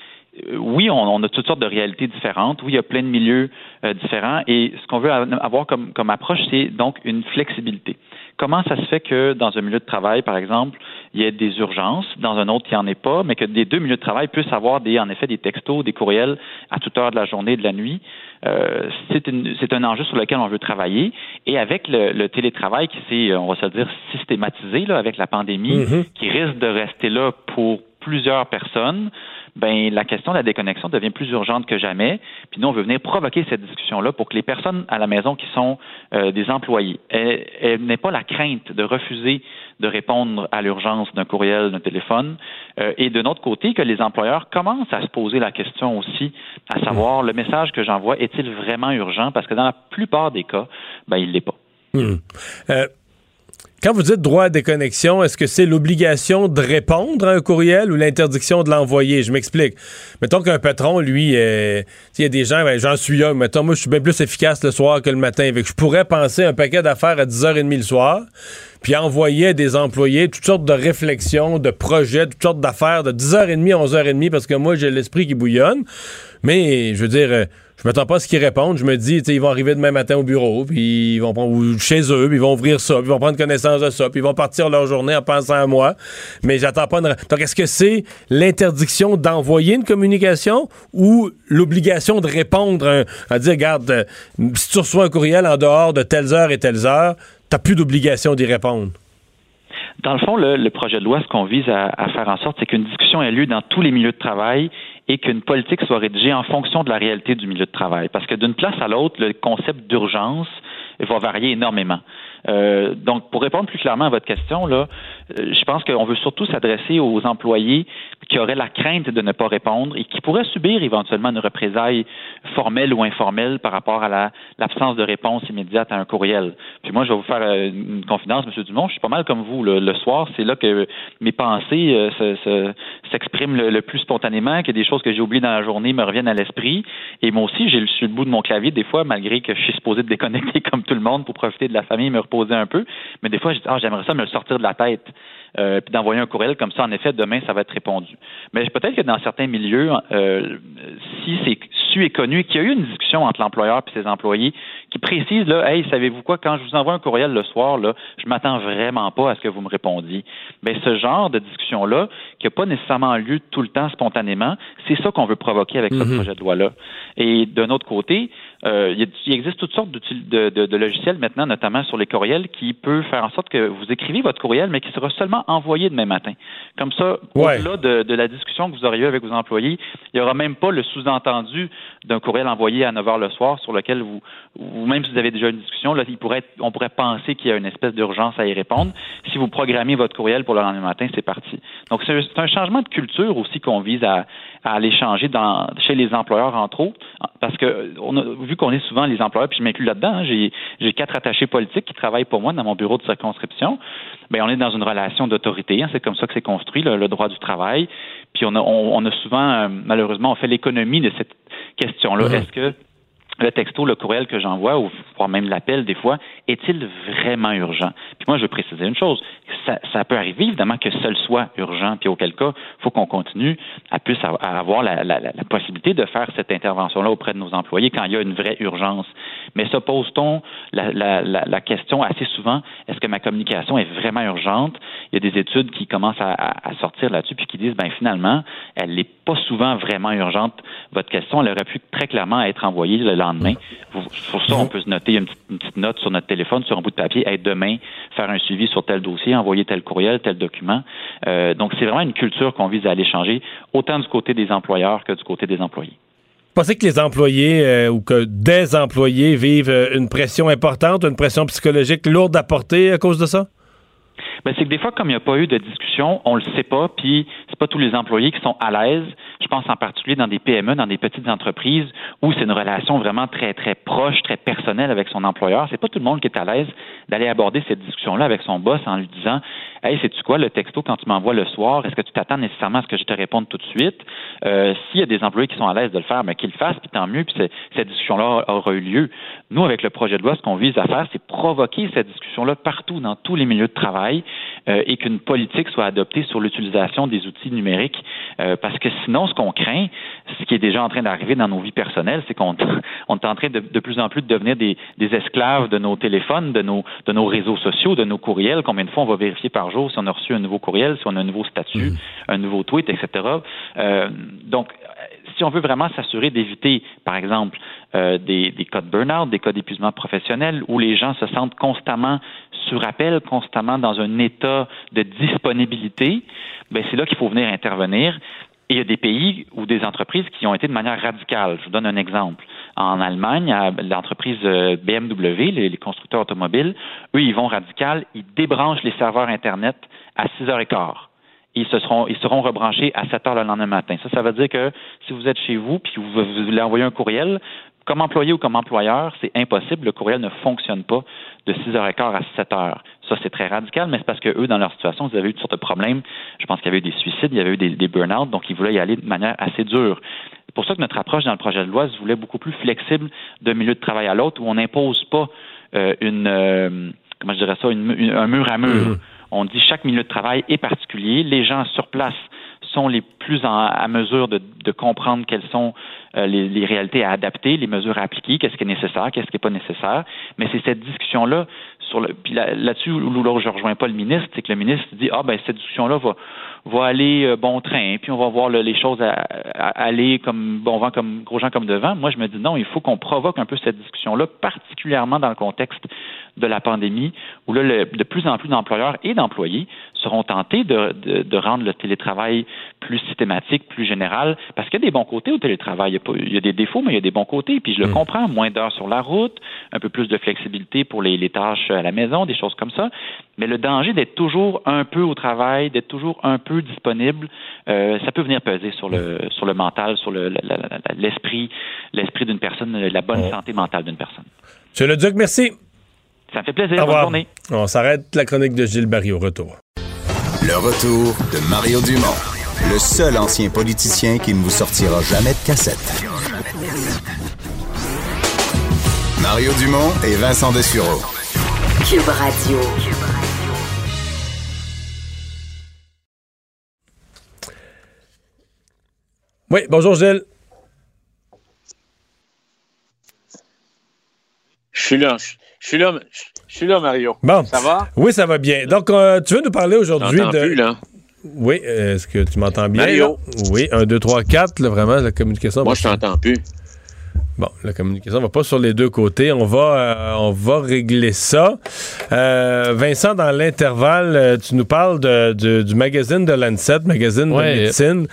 oui, on, on a toutes sortes de réalités différentes. Oui, il y a plein de milieux euh, différents. Et ce qu'on veut avoir comme, comme approche, c'est donc une flexibilité. Comment ça se fait que dans un milieu de travail, par exemple, il y ait des urgences, dans un autre, il n'y en ait pas, mais que des deux milieux de travail puissent avoir des, en effet des textos, des courriels à toute heure de la journée et de la nuit. Euh, c'est un enjeu sur lequel on veut travailler. Et avec le, le télétravail qui s'est, on va se dire, systématisé là, avec la pandémie, Mhm. qui risque de rester là pour plusieurs personnes, ben la question de la déconnexion devient plus urgente que jamais. Puis nous, on veut venir provoquer cette discussion-là pour que les personnes à la maison qui sont euh, des employés n'aient pas la crainte de refuser de répondre à l'urgence d'un courriel, d'un téléphone. Euh, et de notre côté, que les employeurs commencent à se poser la question aussi, à savoir le message que j'envoie est-il vraiment urgent? Parce que dans la plupart des cas, ben il l'est pas. Euh, quand vous dites droit à déconnexion, est-ce que c'est l'obligation de répondre à un courriel ou l'interdiction de l'envoyer? Je m'explique. Mettons qu'un patron, lui, euh, il y a des gens, ben, j'en suis un, mettons, moi, je suis bien plus efficace le soir que le matin. Je pourrais penser un paquet d'affaires à 10h30 le soir, puis envoyer à des employés toutes sortes de réflexions, de projets, toutes sortes d'affaires de 10h30 à 11h30 parce que moi, j'ai l'esprit qui bouillonne. Mais, je veux dire, euh, je m'attends pas à ce qu'ils répondent. Je me dis, ils vont arriver demain matin au bureau, puis ils vont prendre, ou chez eux, puis ils vont ouvrir ça, puis ils vont prendre connaissance de ça, puis ils vont partir leur journée en pensant à moi. Mais j'attends pas une... Donc, est-ce que c'est l'interdiction d'envoyer une communication ou l'obligation de répondre à, dire, regarde, euh, si tu reçois un courriel en dehors de telles heures et telles heures, t'as plus d'obligation d'y répondre? Dans le fond, le, le projet de loi, ce qu'on vise à, à faire en sorte, c'est qu'une discussion ait lieu dans tous les milieux de travail et qu'une politique soit rédigée en fonction de la réalité du milieu de travail. Parce que d'une place à l'autre, le concept d'urgence va varier énormément. Euh, donc, pour répondre plus clairement à votre question, là, euh, je pense qu'on veut surtout s'adresser aux employés qui auraient la crainte de ne pas répondre et qui pourraient subir éventuellement une représaille formelle ou informelle par rapport à la- l'absence de réponse immédiate à un courriel. Puis moi, je vais vous faire euh, une confidence, M. Dumont, je suis pas mal comme vous. Le, le soir, c'est là que mes pensées euh, se- se- s'expriment le, plus spontanément, que des choses que j'ai oubliées dans la journée me reviennent à l'esprit. Et moi aussi, j'ai le le bout de mon clavier des fois, malgré que je suis supposé de déconnecter comme tout le monde pour profiter de la famille, me reposer un peu. Mais des fois, je dis, ah, j'aimerais ça me le sortir de la tête. Euh, puis d'envoyer un courriel comme ça, en effet, demain, ça va être répondu. Mais peut-être que dans certains milieux, euh, si c'est su et connu, qu'il y a eu une discussion entre l'employeur et ses employés qui précise, là, hey, savez-vous quoi, quand je vous envoie un courriel le soir, là, je m'attends vraiment pas à ce que vous me répondiez. Ben, ce genre de discussion-là, qui n'a pas nécessairement lieu tout le temps spontanément, c'est ça qu'on veut provoquer avec ce Mhm. projet de loi-là. Et d'un autre côté, euh, il existe toutes sortes de, de- de logiciels maintenant, notamment sur les courriels, qui peuvent faire en sorte que vous écrivez votre courriel, mais qui sera seulement envoyé demain matin. Comme ça, Ouais. au-delà de, de la discussion que vous aurez eue avec vos employés, il n'y aura même pas le sous-entendu d'un courriel envoyé à 9 heures le soir sur lequel vous, ou même si vous avez déjà une discussion, là, il pourrait être- on pourrait penser qu'il y a une espèce d'urgence à y répondre. Si vous programmez votre courriel pour le lendemain matin, c'est parti. Donc, c'est un, changement de culture aussi qu'on vise à, à aller changer dans, chez les employeurs, entre autres, parce que on a- vu qu'on est souvent les employeurs, puis je m'inclus là-dedans, hein, j'ai, quatre attachés politiques qui travaillent pour moi dans mon bureau de circonscription. Ben, on est dans une relation d'autorité. Hein, c'est comme ça que c'est construit, le, droit du travail. Puis on a, on, a souvent, euh, malheureusement, on fait l'économie de cette question-là. Est-ce que le texto, le courriel que j'envoie, ou voire même l'appel des fois, est-il vraiment urgent? Puis moi, je veux préciser une chose. Ça, ça peut arriver, évidemment, que seul soit urgent, puis auquel cas, il faut qu'on continue à plus avoir la, la, la, possibilité de faire cette intervention-là auprès de nos employés quand il y a une vraie urgence. Mais se pose-t-on la, la, question assez souvent, est-ce que ma communication est vraiment urgente? Il y a des études qui commencent à, à sortir là-dessus, puis qui disent, ben finalement, elle n'est pas souvent vraiment urgente, votre question. Elle aurait pu très clairement être envoyée lendemain. Pour ça, on peut se noter une petite, note sur notre téléphone, sur un bout de papier, être demain, faire un suivi sur tel dossier, envoyer tel courriel, tel document. Euh, donc, c'est vraiment une culture qu'on vise à aller changer, autant du côté des employeurs que du côté des employés. Pensez que les employés euh, ou que des employés vivent euh, une pression importante, une pression psychologique lourde à porter à cause de ça? Ben, c'est que des fois, comme il n'y a pas eu de discussion, on le sait pas, puis c'est pas tous les employés qui sont à l'aise. Je pense en particulier dans des PME, dans des petites entreprises où c'est une relation vraiment très, très proche, très personnelle avec son employeur. C'est pas tout le monde qui est à l'aise d'aller aborder cette discussion-là avec son boss en lui disant Hey, sais-tu quoi, le texto, quand tu m'envoies le soir, est-ce que tu t'attends nécessairement à ce que je te réponde tout de suite? Euh, S'il y a des employés qui sont à l'aise de le faire, mais qu'ils le fassent, puis tant mieux, puis cette discussion-là aura eu lieu. Nous, avec le projet de loi, ce qu'on vise à faire, c'est provoquer cette discussion-là partout, dans tous les milieux de travail, euh, et qu'une politique soit adoptée sur l'utilisation des outils numériques. Euh, parce que sinon, ce qu'on craint, ce qui est déjà en train d'arriver dans nos vies personnelles, c'est qu'on on est en train de, de plus en plus de devenir des, des, esclaves de nos téléphones, de nos, de nos réseaux sociaux, de nos courriels. Combien de fois on va vérifier par jour si on a reçu un nouveau courriel, si on a un nouveau statut, mmh. un nouveau tweet, etc. Euh, donc, si on veut vraiment s'assurer d'éviter, par exemple, euh, des, des, cas de burn-out, des cas d'épuisement professionnel, où les gens se sentent constamment sur appel, constamment dans un état de disponibilité, ben c'est là qu'il faut venir intervenir. Et il y a des pays ou des entreprises qui ont été de manière radicale. Je vous donne un exemple. En Allemagne, l'entreprise euh, BMW, les, constructeurs automobiles, eux, ils vont radical, ils débranchent les serveurs Internet à 6h15 ils, se seront, ils seront rebranchés à 7 heures le lendemain matin. Ça, ça veut dire que si vous êtes chez vous puis vous, vous voulez envoyer un courriel, comme employé ou comme employeur, c'est impossible. Le courriel ne fonctionne pas de 6h15 à 7h. Ça, c'est très radical, mais c'est parce que eux, dans leur situation, ils avaient eu toutes sortes de problèmes. Je pense qu'il y avait eu des suicides, il y avait eu des, burn-out, donc ils voulaient y aller de manière assez dure. C'est pour ça que notre approche dans le projet de loi se voulait beaucoup plus flexible d'un milieu de travail à l'autre, où on n'impose pas euh, une, euh, comment je dirais ça, un mur à mur. Mm-hmm. On dit chaque milieu de travail est particulier. Les gens sur place sont les plus à mesure de, comprendre quelles sont euh, les, réalités à adapter, les mesures à appliquer, qu'est-ce qui est nécessaire, qu'est-ce qui n'est pas nécessaire. Mais c'est cette discussion-là sur le. Puis là-dessus, là, je rejoins pas le ministre, c'est que le ministre dit ah ben cette discussion-là va va aller euh, bon train, puis on va voir les choses à, aller comme bon vent, comme gros gens comme devant. Moi, je me dis non, il faut qu'on provoque un peu cette discussion-là, particulièrement dans le contexte de la pandémie, où là, de plus en plus d'employeurs et d'employés seront tentés de, de, rendre le télétravail plus systématique, plus général, parce qu'il y a des bons côtés au télétravail. Il y, a, il y a des défauts, mais il y a des bons côtés, puis je le mm. comprends. Moins d'heures sur la route, un peu plus de flexibilité pour les, les tâches à la maison, des choses comme ça. Mais le danger d'être toujours un peu au travail, d'être toujours un peu disponible, euh, ça peut venir peser sur le sur le mental, sur l'esprit, l'esprit d'une personne, la bonne santé mentale d'une personne. Monsieur Le Duc, merci. Ça me fait plaisir. Bonne journée. On s'arrête la chronique de Gilles Barry au retour. Le retour de Mario Dumont, le seul ancien politicien qui ne vous sortira jamais de cassette. Mario Dumont et Vincent Dessureau. Cube Radio. Oui, bonjour Gilles. Je suis là. Je suis là. Je suis là, Mario. Bon. Ça va? Oui, ça va bien. Donc, euh, tu veux nous parler aujourd'hui de. Plus, là. Oui, est-ce que tu m'entends bien? Mario. Oui, 1, 2, 3, 4, vraiment, la communication. Moi, je t'entends plus. Bon, la communication va pas sur les deux côtés. On va, euh, on va régler ça. Euh, Vincent, dans l'intervalle, euh, tu nous parles de, du magazine de Lancet, magazine de médecine,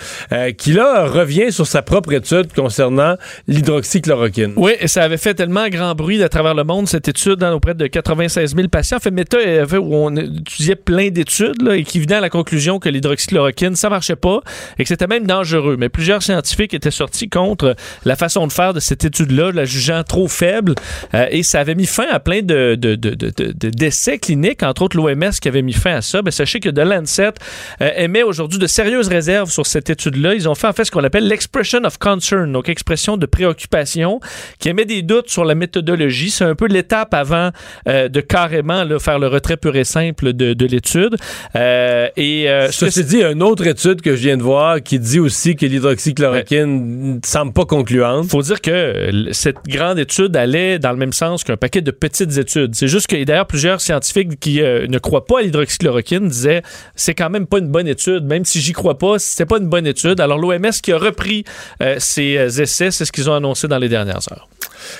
qui là revient sur sa propre étude concernant l'hydroxychloroquine. Oui, et ça avait fait tellement grand bruit à travers le monde, cette étude dans auprès de 96 000 patients. En fait, Meta, où on étudiait plein d'études et qui venait à la conclusion que l'hydroxychloroquine, ça marchait pas et que c'était même dangereux. Mais plusieurs scientifiques étaient sortis contre la façon de faire de cette étude étude-là, la jugeant trop faible, euh, et ça avait mis fin à plein de, de, de, de- d'essais cliniques, entre autres l'OMS qui avait mis fin à ça. Ben, sachez que The Lancet euh, émet aujourd'hui de sérieuses réserves sur cette étude-là. Ils ont fait en fait ce qu'on appelle l'expression of concern, donc expression de préoccupation, qui émet des doutes sur la méthodologie. C'est un peu l'étape avant euh, de carrément là, faire le retrait pur et simple de, de l'étude. Euh, et euh, Ceci dit, une autre étude que je viens de voir qui dit aussi que l'hydroxychloroquine ne semble pas concluante. faut dire que euh, cette grande étude allait dans le même sens qu'un paquet de petites études. C'est juste que, d'ailleurs, plusieurs scientifiques qui euh, ne croient pas à l'hydroxychloroquine disaient c'est quand même pas une bonne étude, même si j'y crois pas, c'est pas une bonne étude. Alors, l'OMS qui a repris euh, ces essais, c'est ce qu'ils ont annoncé dans les dernières heures.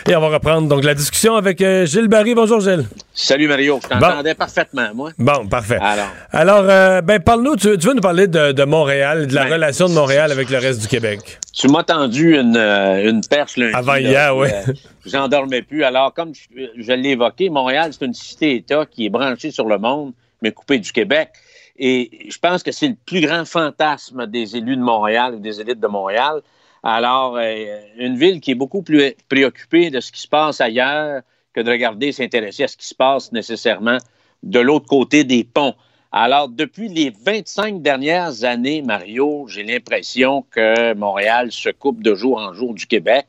Et on va reprendre donc la discussion avec euh, Gilles Barry. Bonjour Gilles. Salut Mario, je t'entendais parfaitement, moi. Bon, parfait. Alors, Alors, euh, ben, parle-nous, tu, tu veux nous parler de, de Montréal, de la Ben, relation de Montréal avec le reste du Québec? tu m'as tendu une, euh, une perche lundi. Avant hier, ouais. euh, J'en dormais plus. Alors, comme je, je l'ai évoqué, Montréal, c'est une cité-État qui est branchée sur le monde, mais coupée du Québec. Et je pense que c'est le plus grand fantasme des élus de Montréal ou des élites de Montréal. Alors, euh, une ville qui est beaucoup plus préoccupée de ce qui se passe ailleurs que de regarder s'intéresser à ce qui se passe nécessairement de l'autre côté des ponts. Alors, depuis les 25 dernières années, Mario, j'ai l'impression que Montréal se coupe de jour en jour du Québec.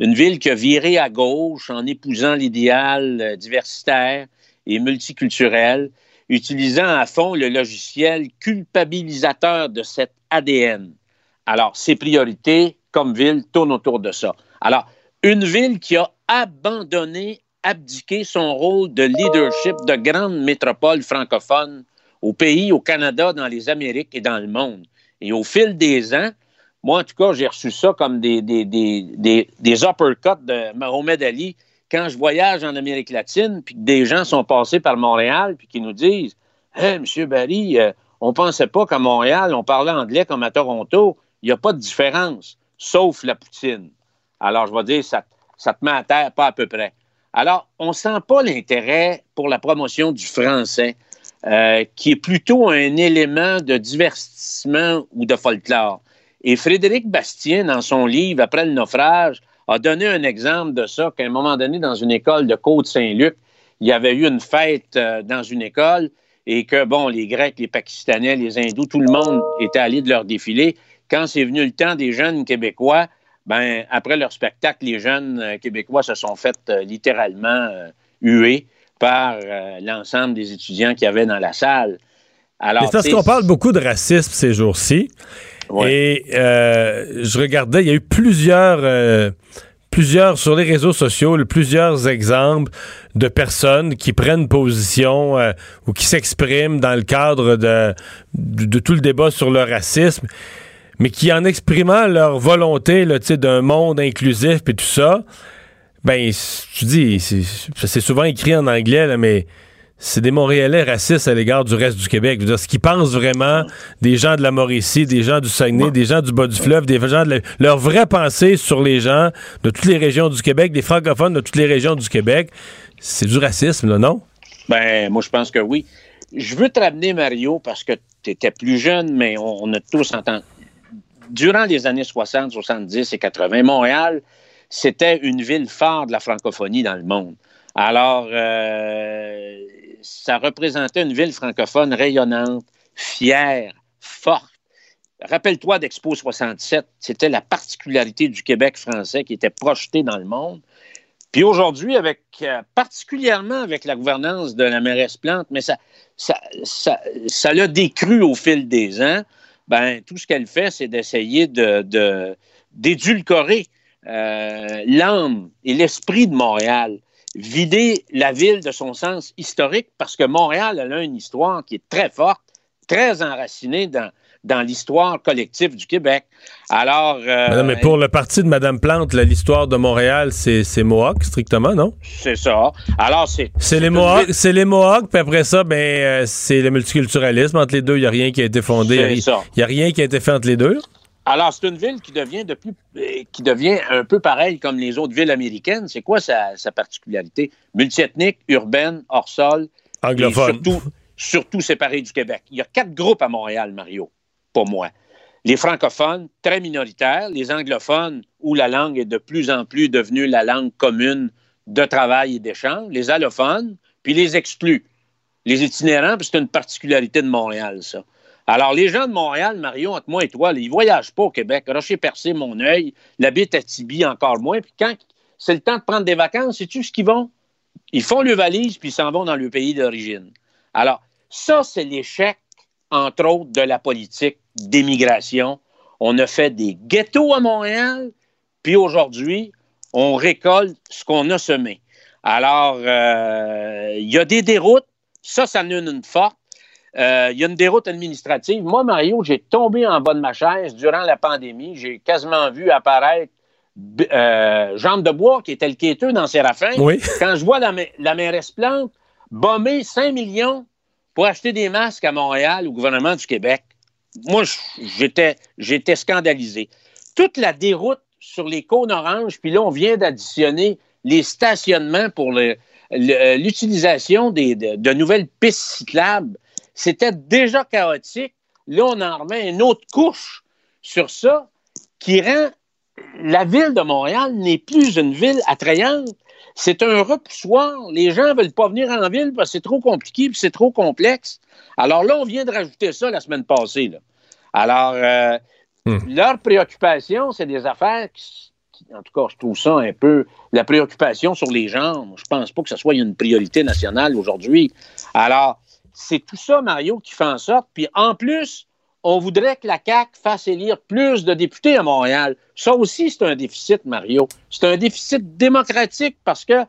Une ville qui a viré à gauche en épousant l'idéal euh, diversitaire et multiculturel, utilisant à fond le logiciel culpabilisateur de cet ADN. Alors, ses priorités comme ville tournent autour de ça. Alors, une ville qui a abandonné, abdiqué son rôle de leadership de grande métropole francophone au pays, au Canada, dans les Amériques et dans le monde. Et au fil des ans, moi, en tout cas, j'ai reçu ça comme des, des, des, des, des uppercuts de Mohamed Ali quand je voyage en Amérique latine, puis que des gens sont passés par Montréal, puis qui nous disent Hey, M. Barry, euh, on pensait pas qu'à Montréal, on parlait anglais comme à Toronto. Il n'y a pas de différence, sauf la poutine. Alors, je vais dire, ça, ça te met à terre, pas à peu près. Alors, on ne sent pas l'intérêt pour la promotion du français, euh, qui est plutôt un élément de divertissement ou de folklore. Et Frédéric Bastien, dans son livre Après le naufrage, a donné un exemple de ça, qu'à un moment donné, dans une école de Côte-Saint-Luc, il y avait eu une fête euh, dans une école et que, bon, les Grecs, les Pakistanais, les Hindous, tout le monde était allé de leur défilé. Quand c'est venu le temps des jeunes Québécois, ben, après leur spectacle, les jeunes euh, Québécois se sont fait euh, littéralement euh, huer par l'ensemble des étudiants qu'il y avait dans la salle. Alors, c'est parce qu'on parle beaucoup de racisme ces jours-ci. Et euh, je regardais, il y a eu plusieurs, euh, plusieurs sur les réseaux sociaux, plusieurs exemples de personnes qui prennent position euh, ou qui s'expriment dans le cadre de, de, de tout le débat sur le racisme, mais qui en exprimant leur volonté d'un monde inclusif et tout ça, ben, tu dis, c'est c'est souvent écrit en anglais, là, mais c'est des Montréalais racistes à l'égard du reste du Québec. Je veux dire, ce qu'ils pensent vraiment des gens de la Mauricie, des gens du Saguenay, des gens du bas du fleuve, des gens de la- leur vraie pensée sur les gens de toutes les régions du Québec, des francophones de toutes les régions du Québec, c'est du racisme, là, non? Ben, moi, je pense que oui. Je veux te ramener, Mario, parce que tu étais plus jeune, mais on, on a tous entendu. Durant les années 60, 70 et 80, Montréal, c'était une ville phare de la francophonie dans le monde. Alors, euh, ça représentait une ville francophone rayonnante, fière, forte. Rappelle-toi d'Expo 67, c'était la particularité du Québec français qui était projetée dans le monde. Puis aujourd'hui, avec euh, particulièrement avec la gouvernance de la mairesse Plante, mais ça, ça, ça, ça l'a décru au fil des ans. Ben, tout ce qu'elle fait, c'est d'essayer de, d'édulcorer euh, l'âme et l'esprit de Montréal, vider la ville de son sens historique, parce que Montréal elle a une histoire qui est très forte, très enracinée dans, dans l'histoire collective du Québec. Alors, euh, Mais non, mais pour le parti de Mme Plante, l'histoire de Montréal, c'est c'est Mohawk, strictement, non? c'est ça. Alors, c'est C'est les Mohawks, c'est les Mohawks, puis après ça, ben, euh, c'est le multiculturalisme. Entre les deux, il n'y a rien qui a été fondé. Il C'est ça. n'y a, rien qui a été fait entre les deux. Alors, c'est une ville qui devient depuis, euh, qui devient un peu pareille comme les autres villes américaines. C'est quoi sa, sa particularité? Multiethnique, urbaine, hors sol. Anglophone. Et surtout, surtout séparée du Québec. Il y a quatre groupes à Montréal, Mario, moi. les francophones, très minoritaires, les anglophones, où la langue est de plus en plus devenue la langue commune de travail et d'échange, les allophones, puis les exclus. Les itinérants, puis c'est une particularité de Montréal, ça. Alors, les gens de Montréal, Mario, entre moi et toi, là, ils voyagent pas au Québec. Rocher-Percé, mon œil, la bite à Tibi encore moins. Puis quand c'est le temps de prendre des vacances, sais-tu ce qu'ils vont? Ils font le valise, puis ils s'en vont dans le pays d'origine. Alors, ça, c'est l'échec, entre autres, de la politique d'émigration. On a fait des ghettos à Montréal, puis aujourd'hui, on récolte ce qu'on a semé. Alors, euh, il y a des déroutes. Ça, ça donne une forte. Euh, il y a une déroute administrative. Moi, Mario, j'ai tombé en bas de ma chaise durant la pandémie. J'ai quasiment vu apparaître euh, Jean de Bois, qui était le quêteux dans Séraphin. Oui. Quand je vois la, la mairesse Plante bomber 5 millions pour acheter des masques à Montréal au gouvernement du Québec, moi, j'étais, scandalisé. Toute la déroute sur les cônes oranges, puis là, on vient d'additionner les stationnements pour l'utilisation de, de nouvelles pistes cyclables c'était déjà chaotique. Là, on en remet une autre couche sur ça qui rend la ville de Montréal n'est plus une ville attrayante. C'est un repoussoir. Les gens ne veulent pas venir en ville parce que c'est trop compliqué et c'est trop complexe. Alors là, on vient de rajouter ça la semaine passée. Alors, euh, hmm. leur préoccupation, c'est des affaires qui, en tout cas, je trouve ça un peu la préoccupation sur les gens. Je pense pas que ce soit une priorité nationale aujourd'hui. Alors, c'est tout ça, Mario, qui fait en sorte. Puis en plus, on voudrait que la CAQ fasse élire plus de députés à Montréal. Ça aussi, c'est un déficit, Mario. C'est un déficit démocratique parce que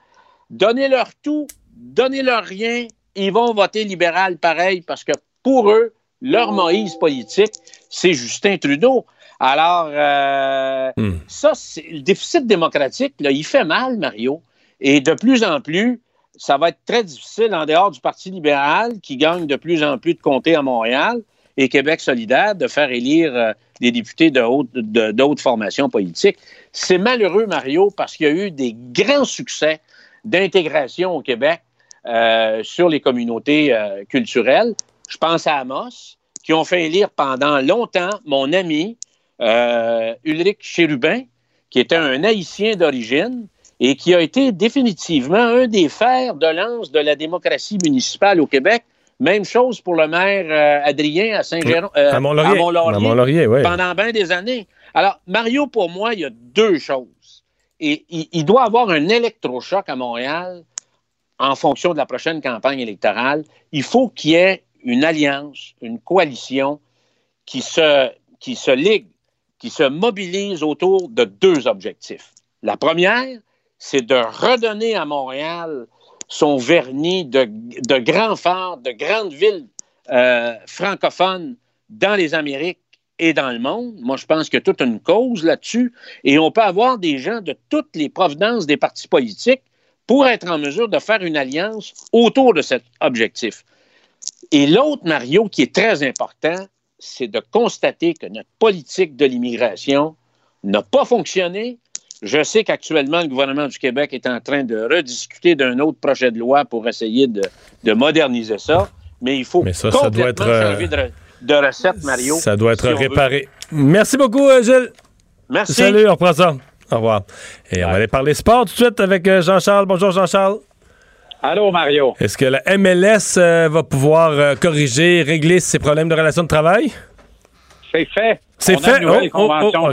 donnez-leur tout, donnez-leur rien, ils vont voter libéral pareil parce que pour eux, leur Moïse politique, c'est Justin Trudeau. Alors, euh, hmm. ça, c'est le déficit démocratique, là, il fait mal, Mario. Et de plus en plus, ça va être très difficile en dehors du Parti libéral qui gagne de plus en plus de comtés à Montréal et Québec solidaire de faire élire euh, des députés de d'autres formations politiques. C'est malheureux, Mario, parce qu'il y a eu des grands succès d'intégration au Québec euh, sur les communautés euh, culturelles. Je pense à Amos, qui ont fait élire pendant longtemps mon ami Ulrich Chérubin, qui était un haïtien d'origine, et qui a été définitivement un des fers de lance de la démocratie municipale au Québec. Même chose pour le maire euh, Adrien à Saint-Géron, euh, à Mont-Laurier, pendant bien des années. Alors, Mario, pour moi, il y a deux choses. Et il, doit avoir un électrochoc à Montréal en fonction de la prochaine campagne électorale. Il faut qu'il y ait une alliance, une coalition qui se, qui se ligue, qui se mobilise autour de deux objectifs. La première, c'est de redonner à Montréal son vernis de, de grand phare, de grande ville euh, francophone dans les Amériques et dans le monde. Moi, je pense qu'il y a toute une cause là-dessus. Et on peut avoir des gens de toutes les provenances des partis politiques pour être en mesure de faire une alliance autour de cet objectif. Et l'autre, Mario, qui est très important, c'est de constater que notre politique de l'immigration n'a pas fonctionné, je sais qu'actuellement, le gouvernement du Québec est en train de rediscuter d'un autre projet de loi pour essayer de, moderniser ça, mais il faut ça, complètement euh, changer de, recette, Mario. Ça doit être réparé. Merci beaucoup, euh, Gilles. Merci. Salut, on reprend ça. Au revoir. Et on va aller parler sport tout de suite avec euh, Jean-Charles. Bonjour, Jean-Charles. Allô, Mario. Est-ce que la MLS va pouvoir corriger, régler ses problèmes de relations de travail? C'est fait. C'est fait. A une oh, oh, oh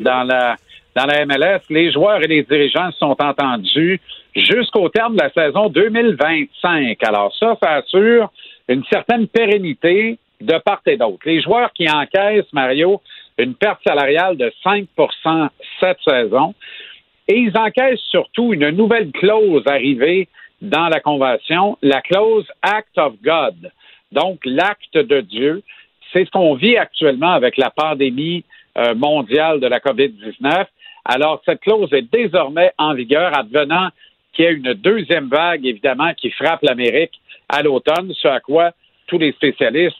dans la dans la MLS, les joueurs et les dirigeants sont entendus jusqu'au terme de la saison 2025. Alors ça, ça assure une certaine pérennité de part et d'autre. Les joueurs qui encaissent, Mario, une perte salariale de 5% cette saison, et ils encaissent surtout une nouvelle clause arrivée dans la convention, la clause Act of God, donc l'acte de Dieu. C'est ce qu'on vit actuellement avec la pandémie euh, mondiale de la COVID-19. Alors, cette clause est désormais en vigueur, advenant qu'il y a une deuxième vague, évidemment, qui frappe l'Amérique à l'automne, ce à quoi tous les spécialistes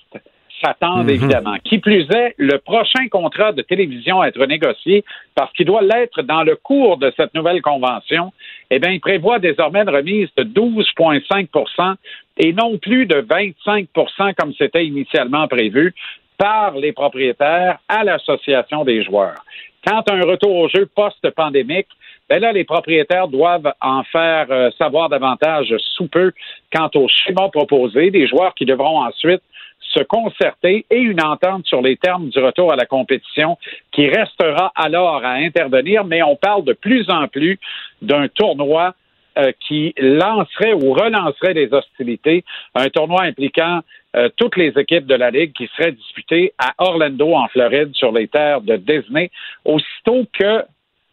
s'attendent, mhm. évidemment. Qui plus est, le prochain contrat de télévision à être négocié, parce qu'il doit l'être dans le cours de cette nouvelle convention, eh bien, il prévoit désormais une remise de 12,5% et non plus de 25% comme c'était initialement prévu. par les propriétaires à l'association des joueurs. Quand un retour au jeu post-pandémique, ben là, les propriétaires doivent en faire euh, savoir davantage sous peu quant au schéma proposé, des joueurs qui devront ensuite se concerter et une entente sur les termes du retour à la compétition qui restera alors à intervenir, mais on parle de plus en plus d'un tournoi euh, qui lancerait ou relancerait les hostilités, un tournoi impliquant euh, toutes les équipes de la Ligue qui serait disputé à Orlando, en Floride, sur les terres de Disney, aussitôt que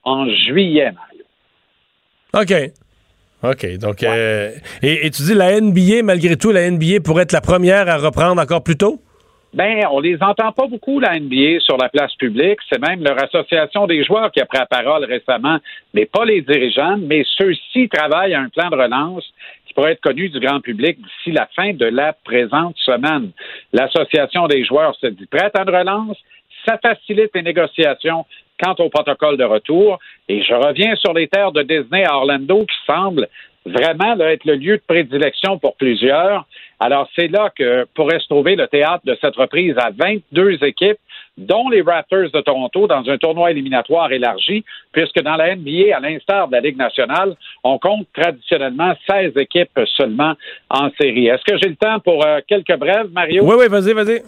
en juillet, OK. OK. Donc, euh, et, tu dis la NBA, malgré tout, la NBA pourrait être la première à reprendre encore plus tôt? Ben, on les entend pas beaucoup, la NBA, sur la place publique. C'est même leur association des joueurs qui a pris la parole récemment, mais pas les dirigeants, mais ceux-ci travaillent à un plan de relance pourrait être connu du grand public d'ici la fin de la présente semaine. L'association des joueurs se dit prête à une relance. Ça facilite les négociations quant au protocole de retour. Et je reviens sur les terres de Disney à Orlando qui semble vraiment être le lieu de prédilection pour plusieurs. Alors, c'est là que pourrait se trouver le théâtre de cette reprise à 22 équipes, dont les Raptors de Toronto, dans un tournoi éliminatoire élargi, puisque dans la NBA, à l'instar de la Ligue nationale, on compte traditionnellement 16 équipes seulement en série. Est-ce que j'ai le temps pour euh, quelques brèves, Mario? Oui, oui, vas-y, vas-y.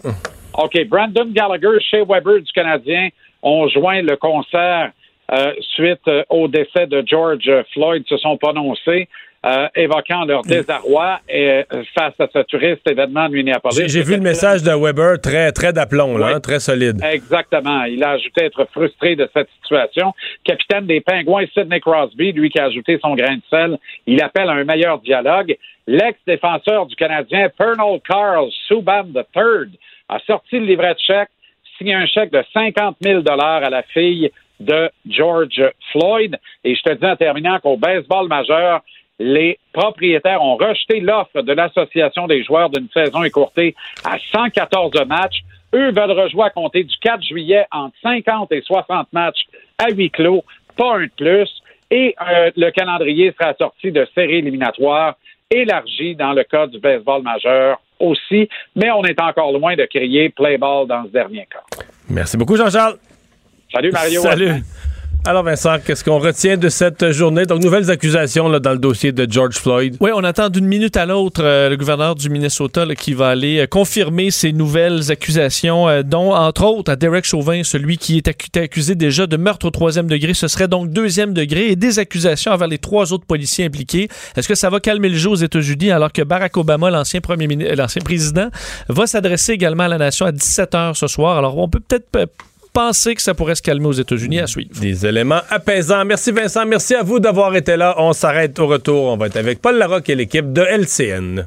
OK. Brandon Gallagher, chez Weber du Canadien, ont joint le concert euh, suite euh, au décès de George Floyd, se sont prononcés. Euh, évoquant leur désarroi et, face à ce touriste événement de Minneapolis. J'ai vu le message de Weber très, très d'aplomb, hein, très solide. Exactement. Il a ajouté être frustré de cette situation. Capitaine des Pingouins, Sidney Crosby, lui qui a ajouté son grain de sel, il appelle à un meilleur dialogue. L'ex-défenseur du Canadien, Pernal Carl Subban III, a sorti le livret de chèque signé un chèque de 50 000 à la fille de George Floyd. Et je te dis en terminant qu'au baseball majeur, les propriétaires ont rejeté l'offre de l'Association des joueurs d'une saison écourtée à 114 matchs. Eux veulent rejouer à compter du 4 juillet entre 50 et 60 matchs à huis clos, pas un de plus. Et euh, le calendrier sera sorti de séries éliminatoires élargies dans le cas du baseball majeur aussi, mais on est encore loin de crier play ball dans ce dernier cas. Merci beaucoup, Jean-Charles. Salut, Mario. Salut. Alors Vincent, qu'est-ce qu'on retient de cette journée? Donc, nouvelles accusations dans le dossier de George Floyd. Oui, on attend d'une minute à l'autre euh, le gouverneur du Minnesota qui va aller euh, confirmer ces nouvelles accusations, euh, dont, entre autres, à Derek Chauvin, celui qui est accusé déjà de meurtre au troisième degré. Ce serait donc deuxième degré et des accusations envers les trois autres policiers impliqués. Est-ce que ça va calmer le jeu aux États-Unis alors que Barack Obama, l'ancien l'ancien président, va s'adresser également à la nation à 17 h ce soir? Alors, on peut peut-être penser que ça pourrait se calmer aux États-Unis à suivre. Des éléments apaisants. Merci Vincent. Merci à vous d'avoir été là. On s'arrête au retour. On va être avec Paul Larocque et l'équipe de LCN.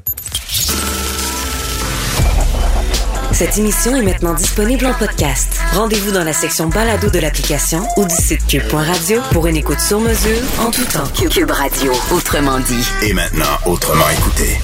Cette émission est maintenant disponible en podcast. Rendez-vous dans la section balado de l'application ou du site cube.radio pour une écoute sur mesure en tout temps. Cube Radio, autrement dit. Et maintenant, autrement écouté.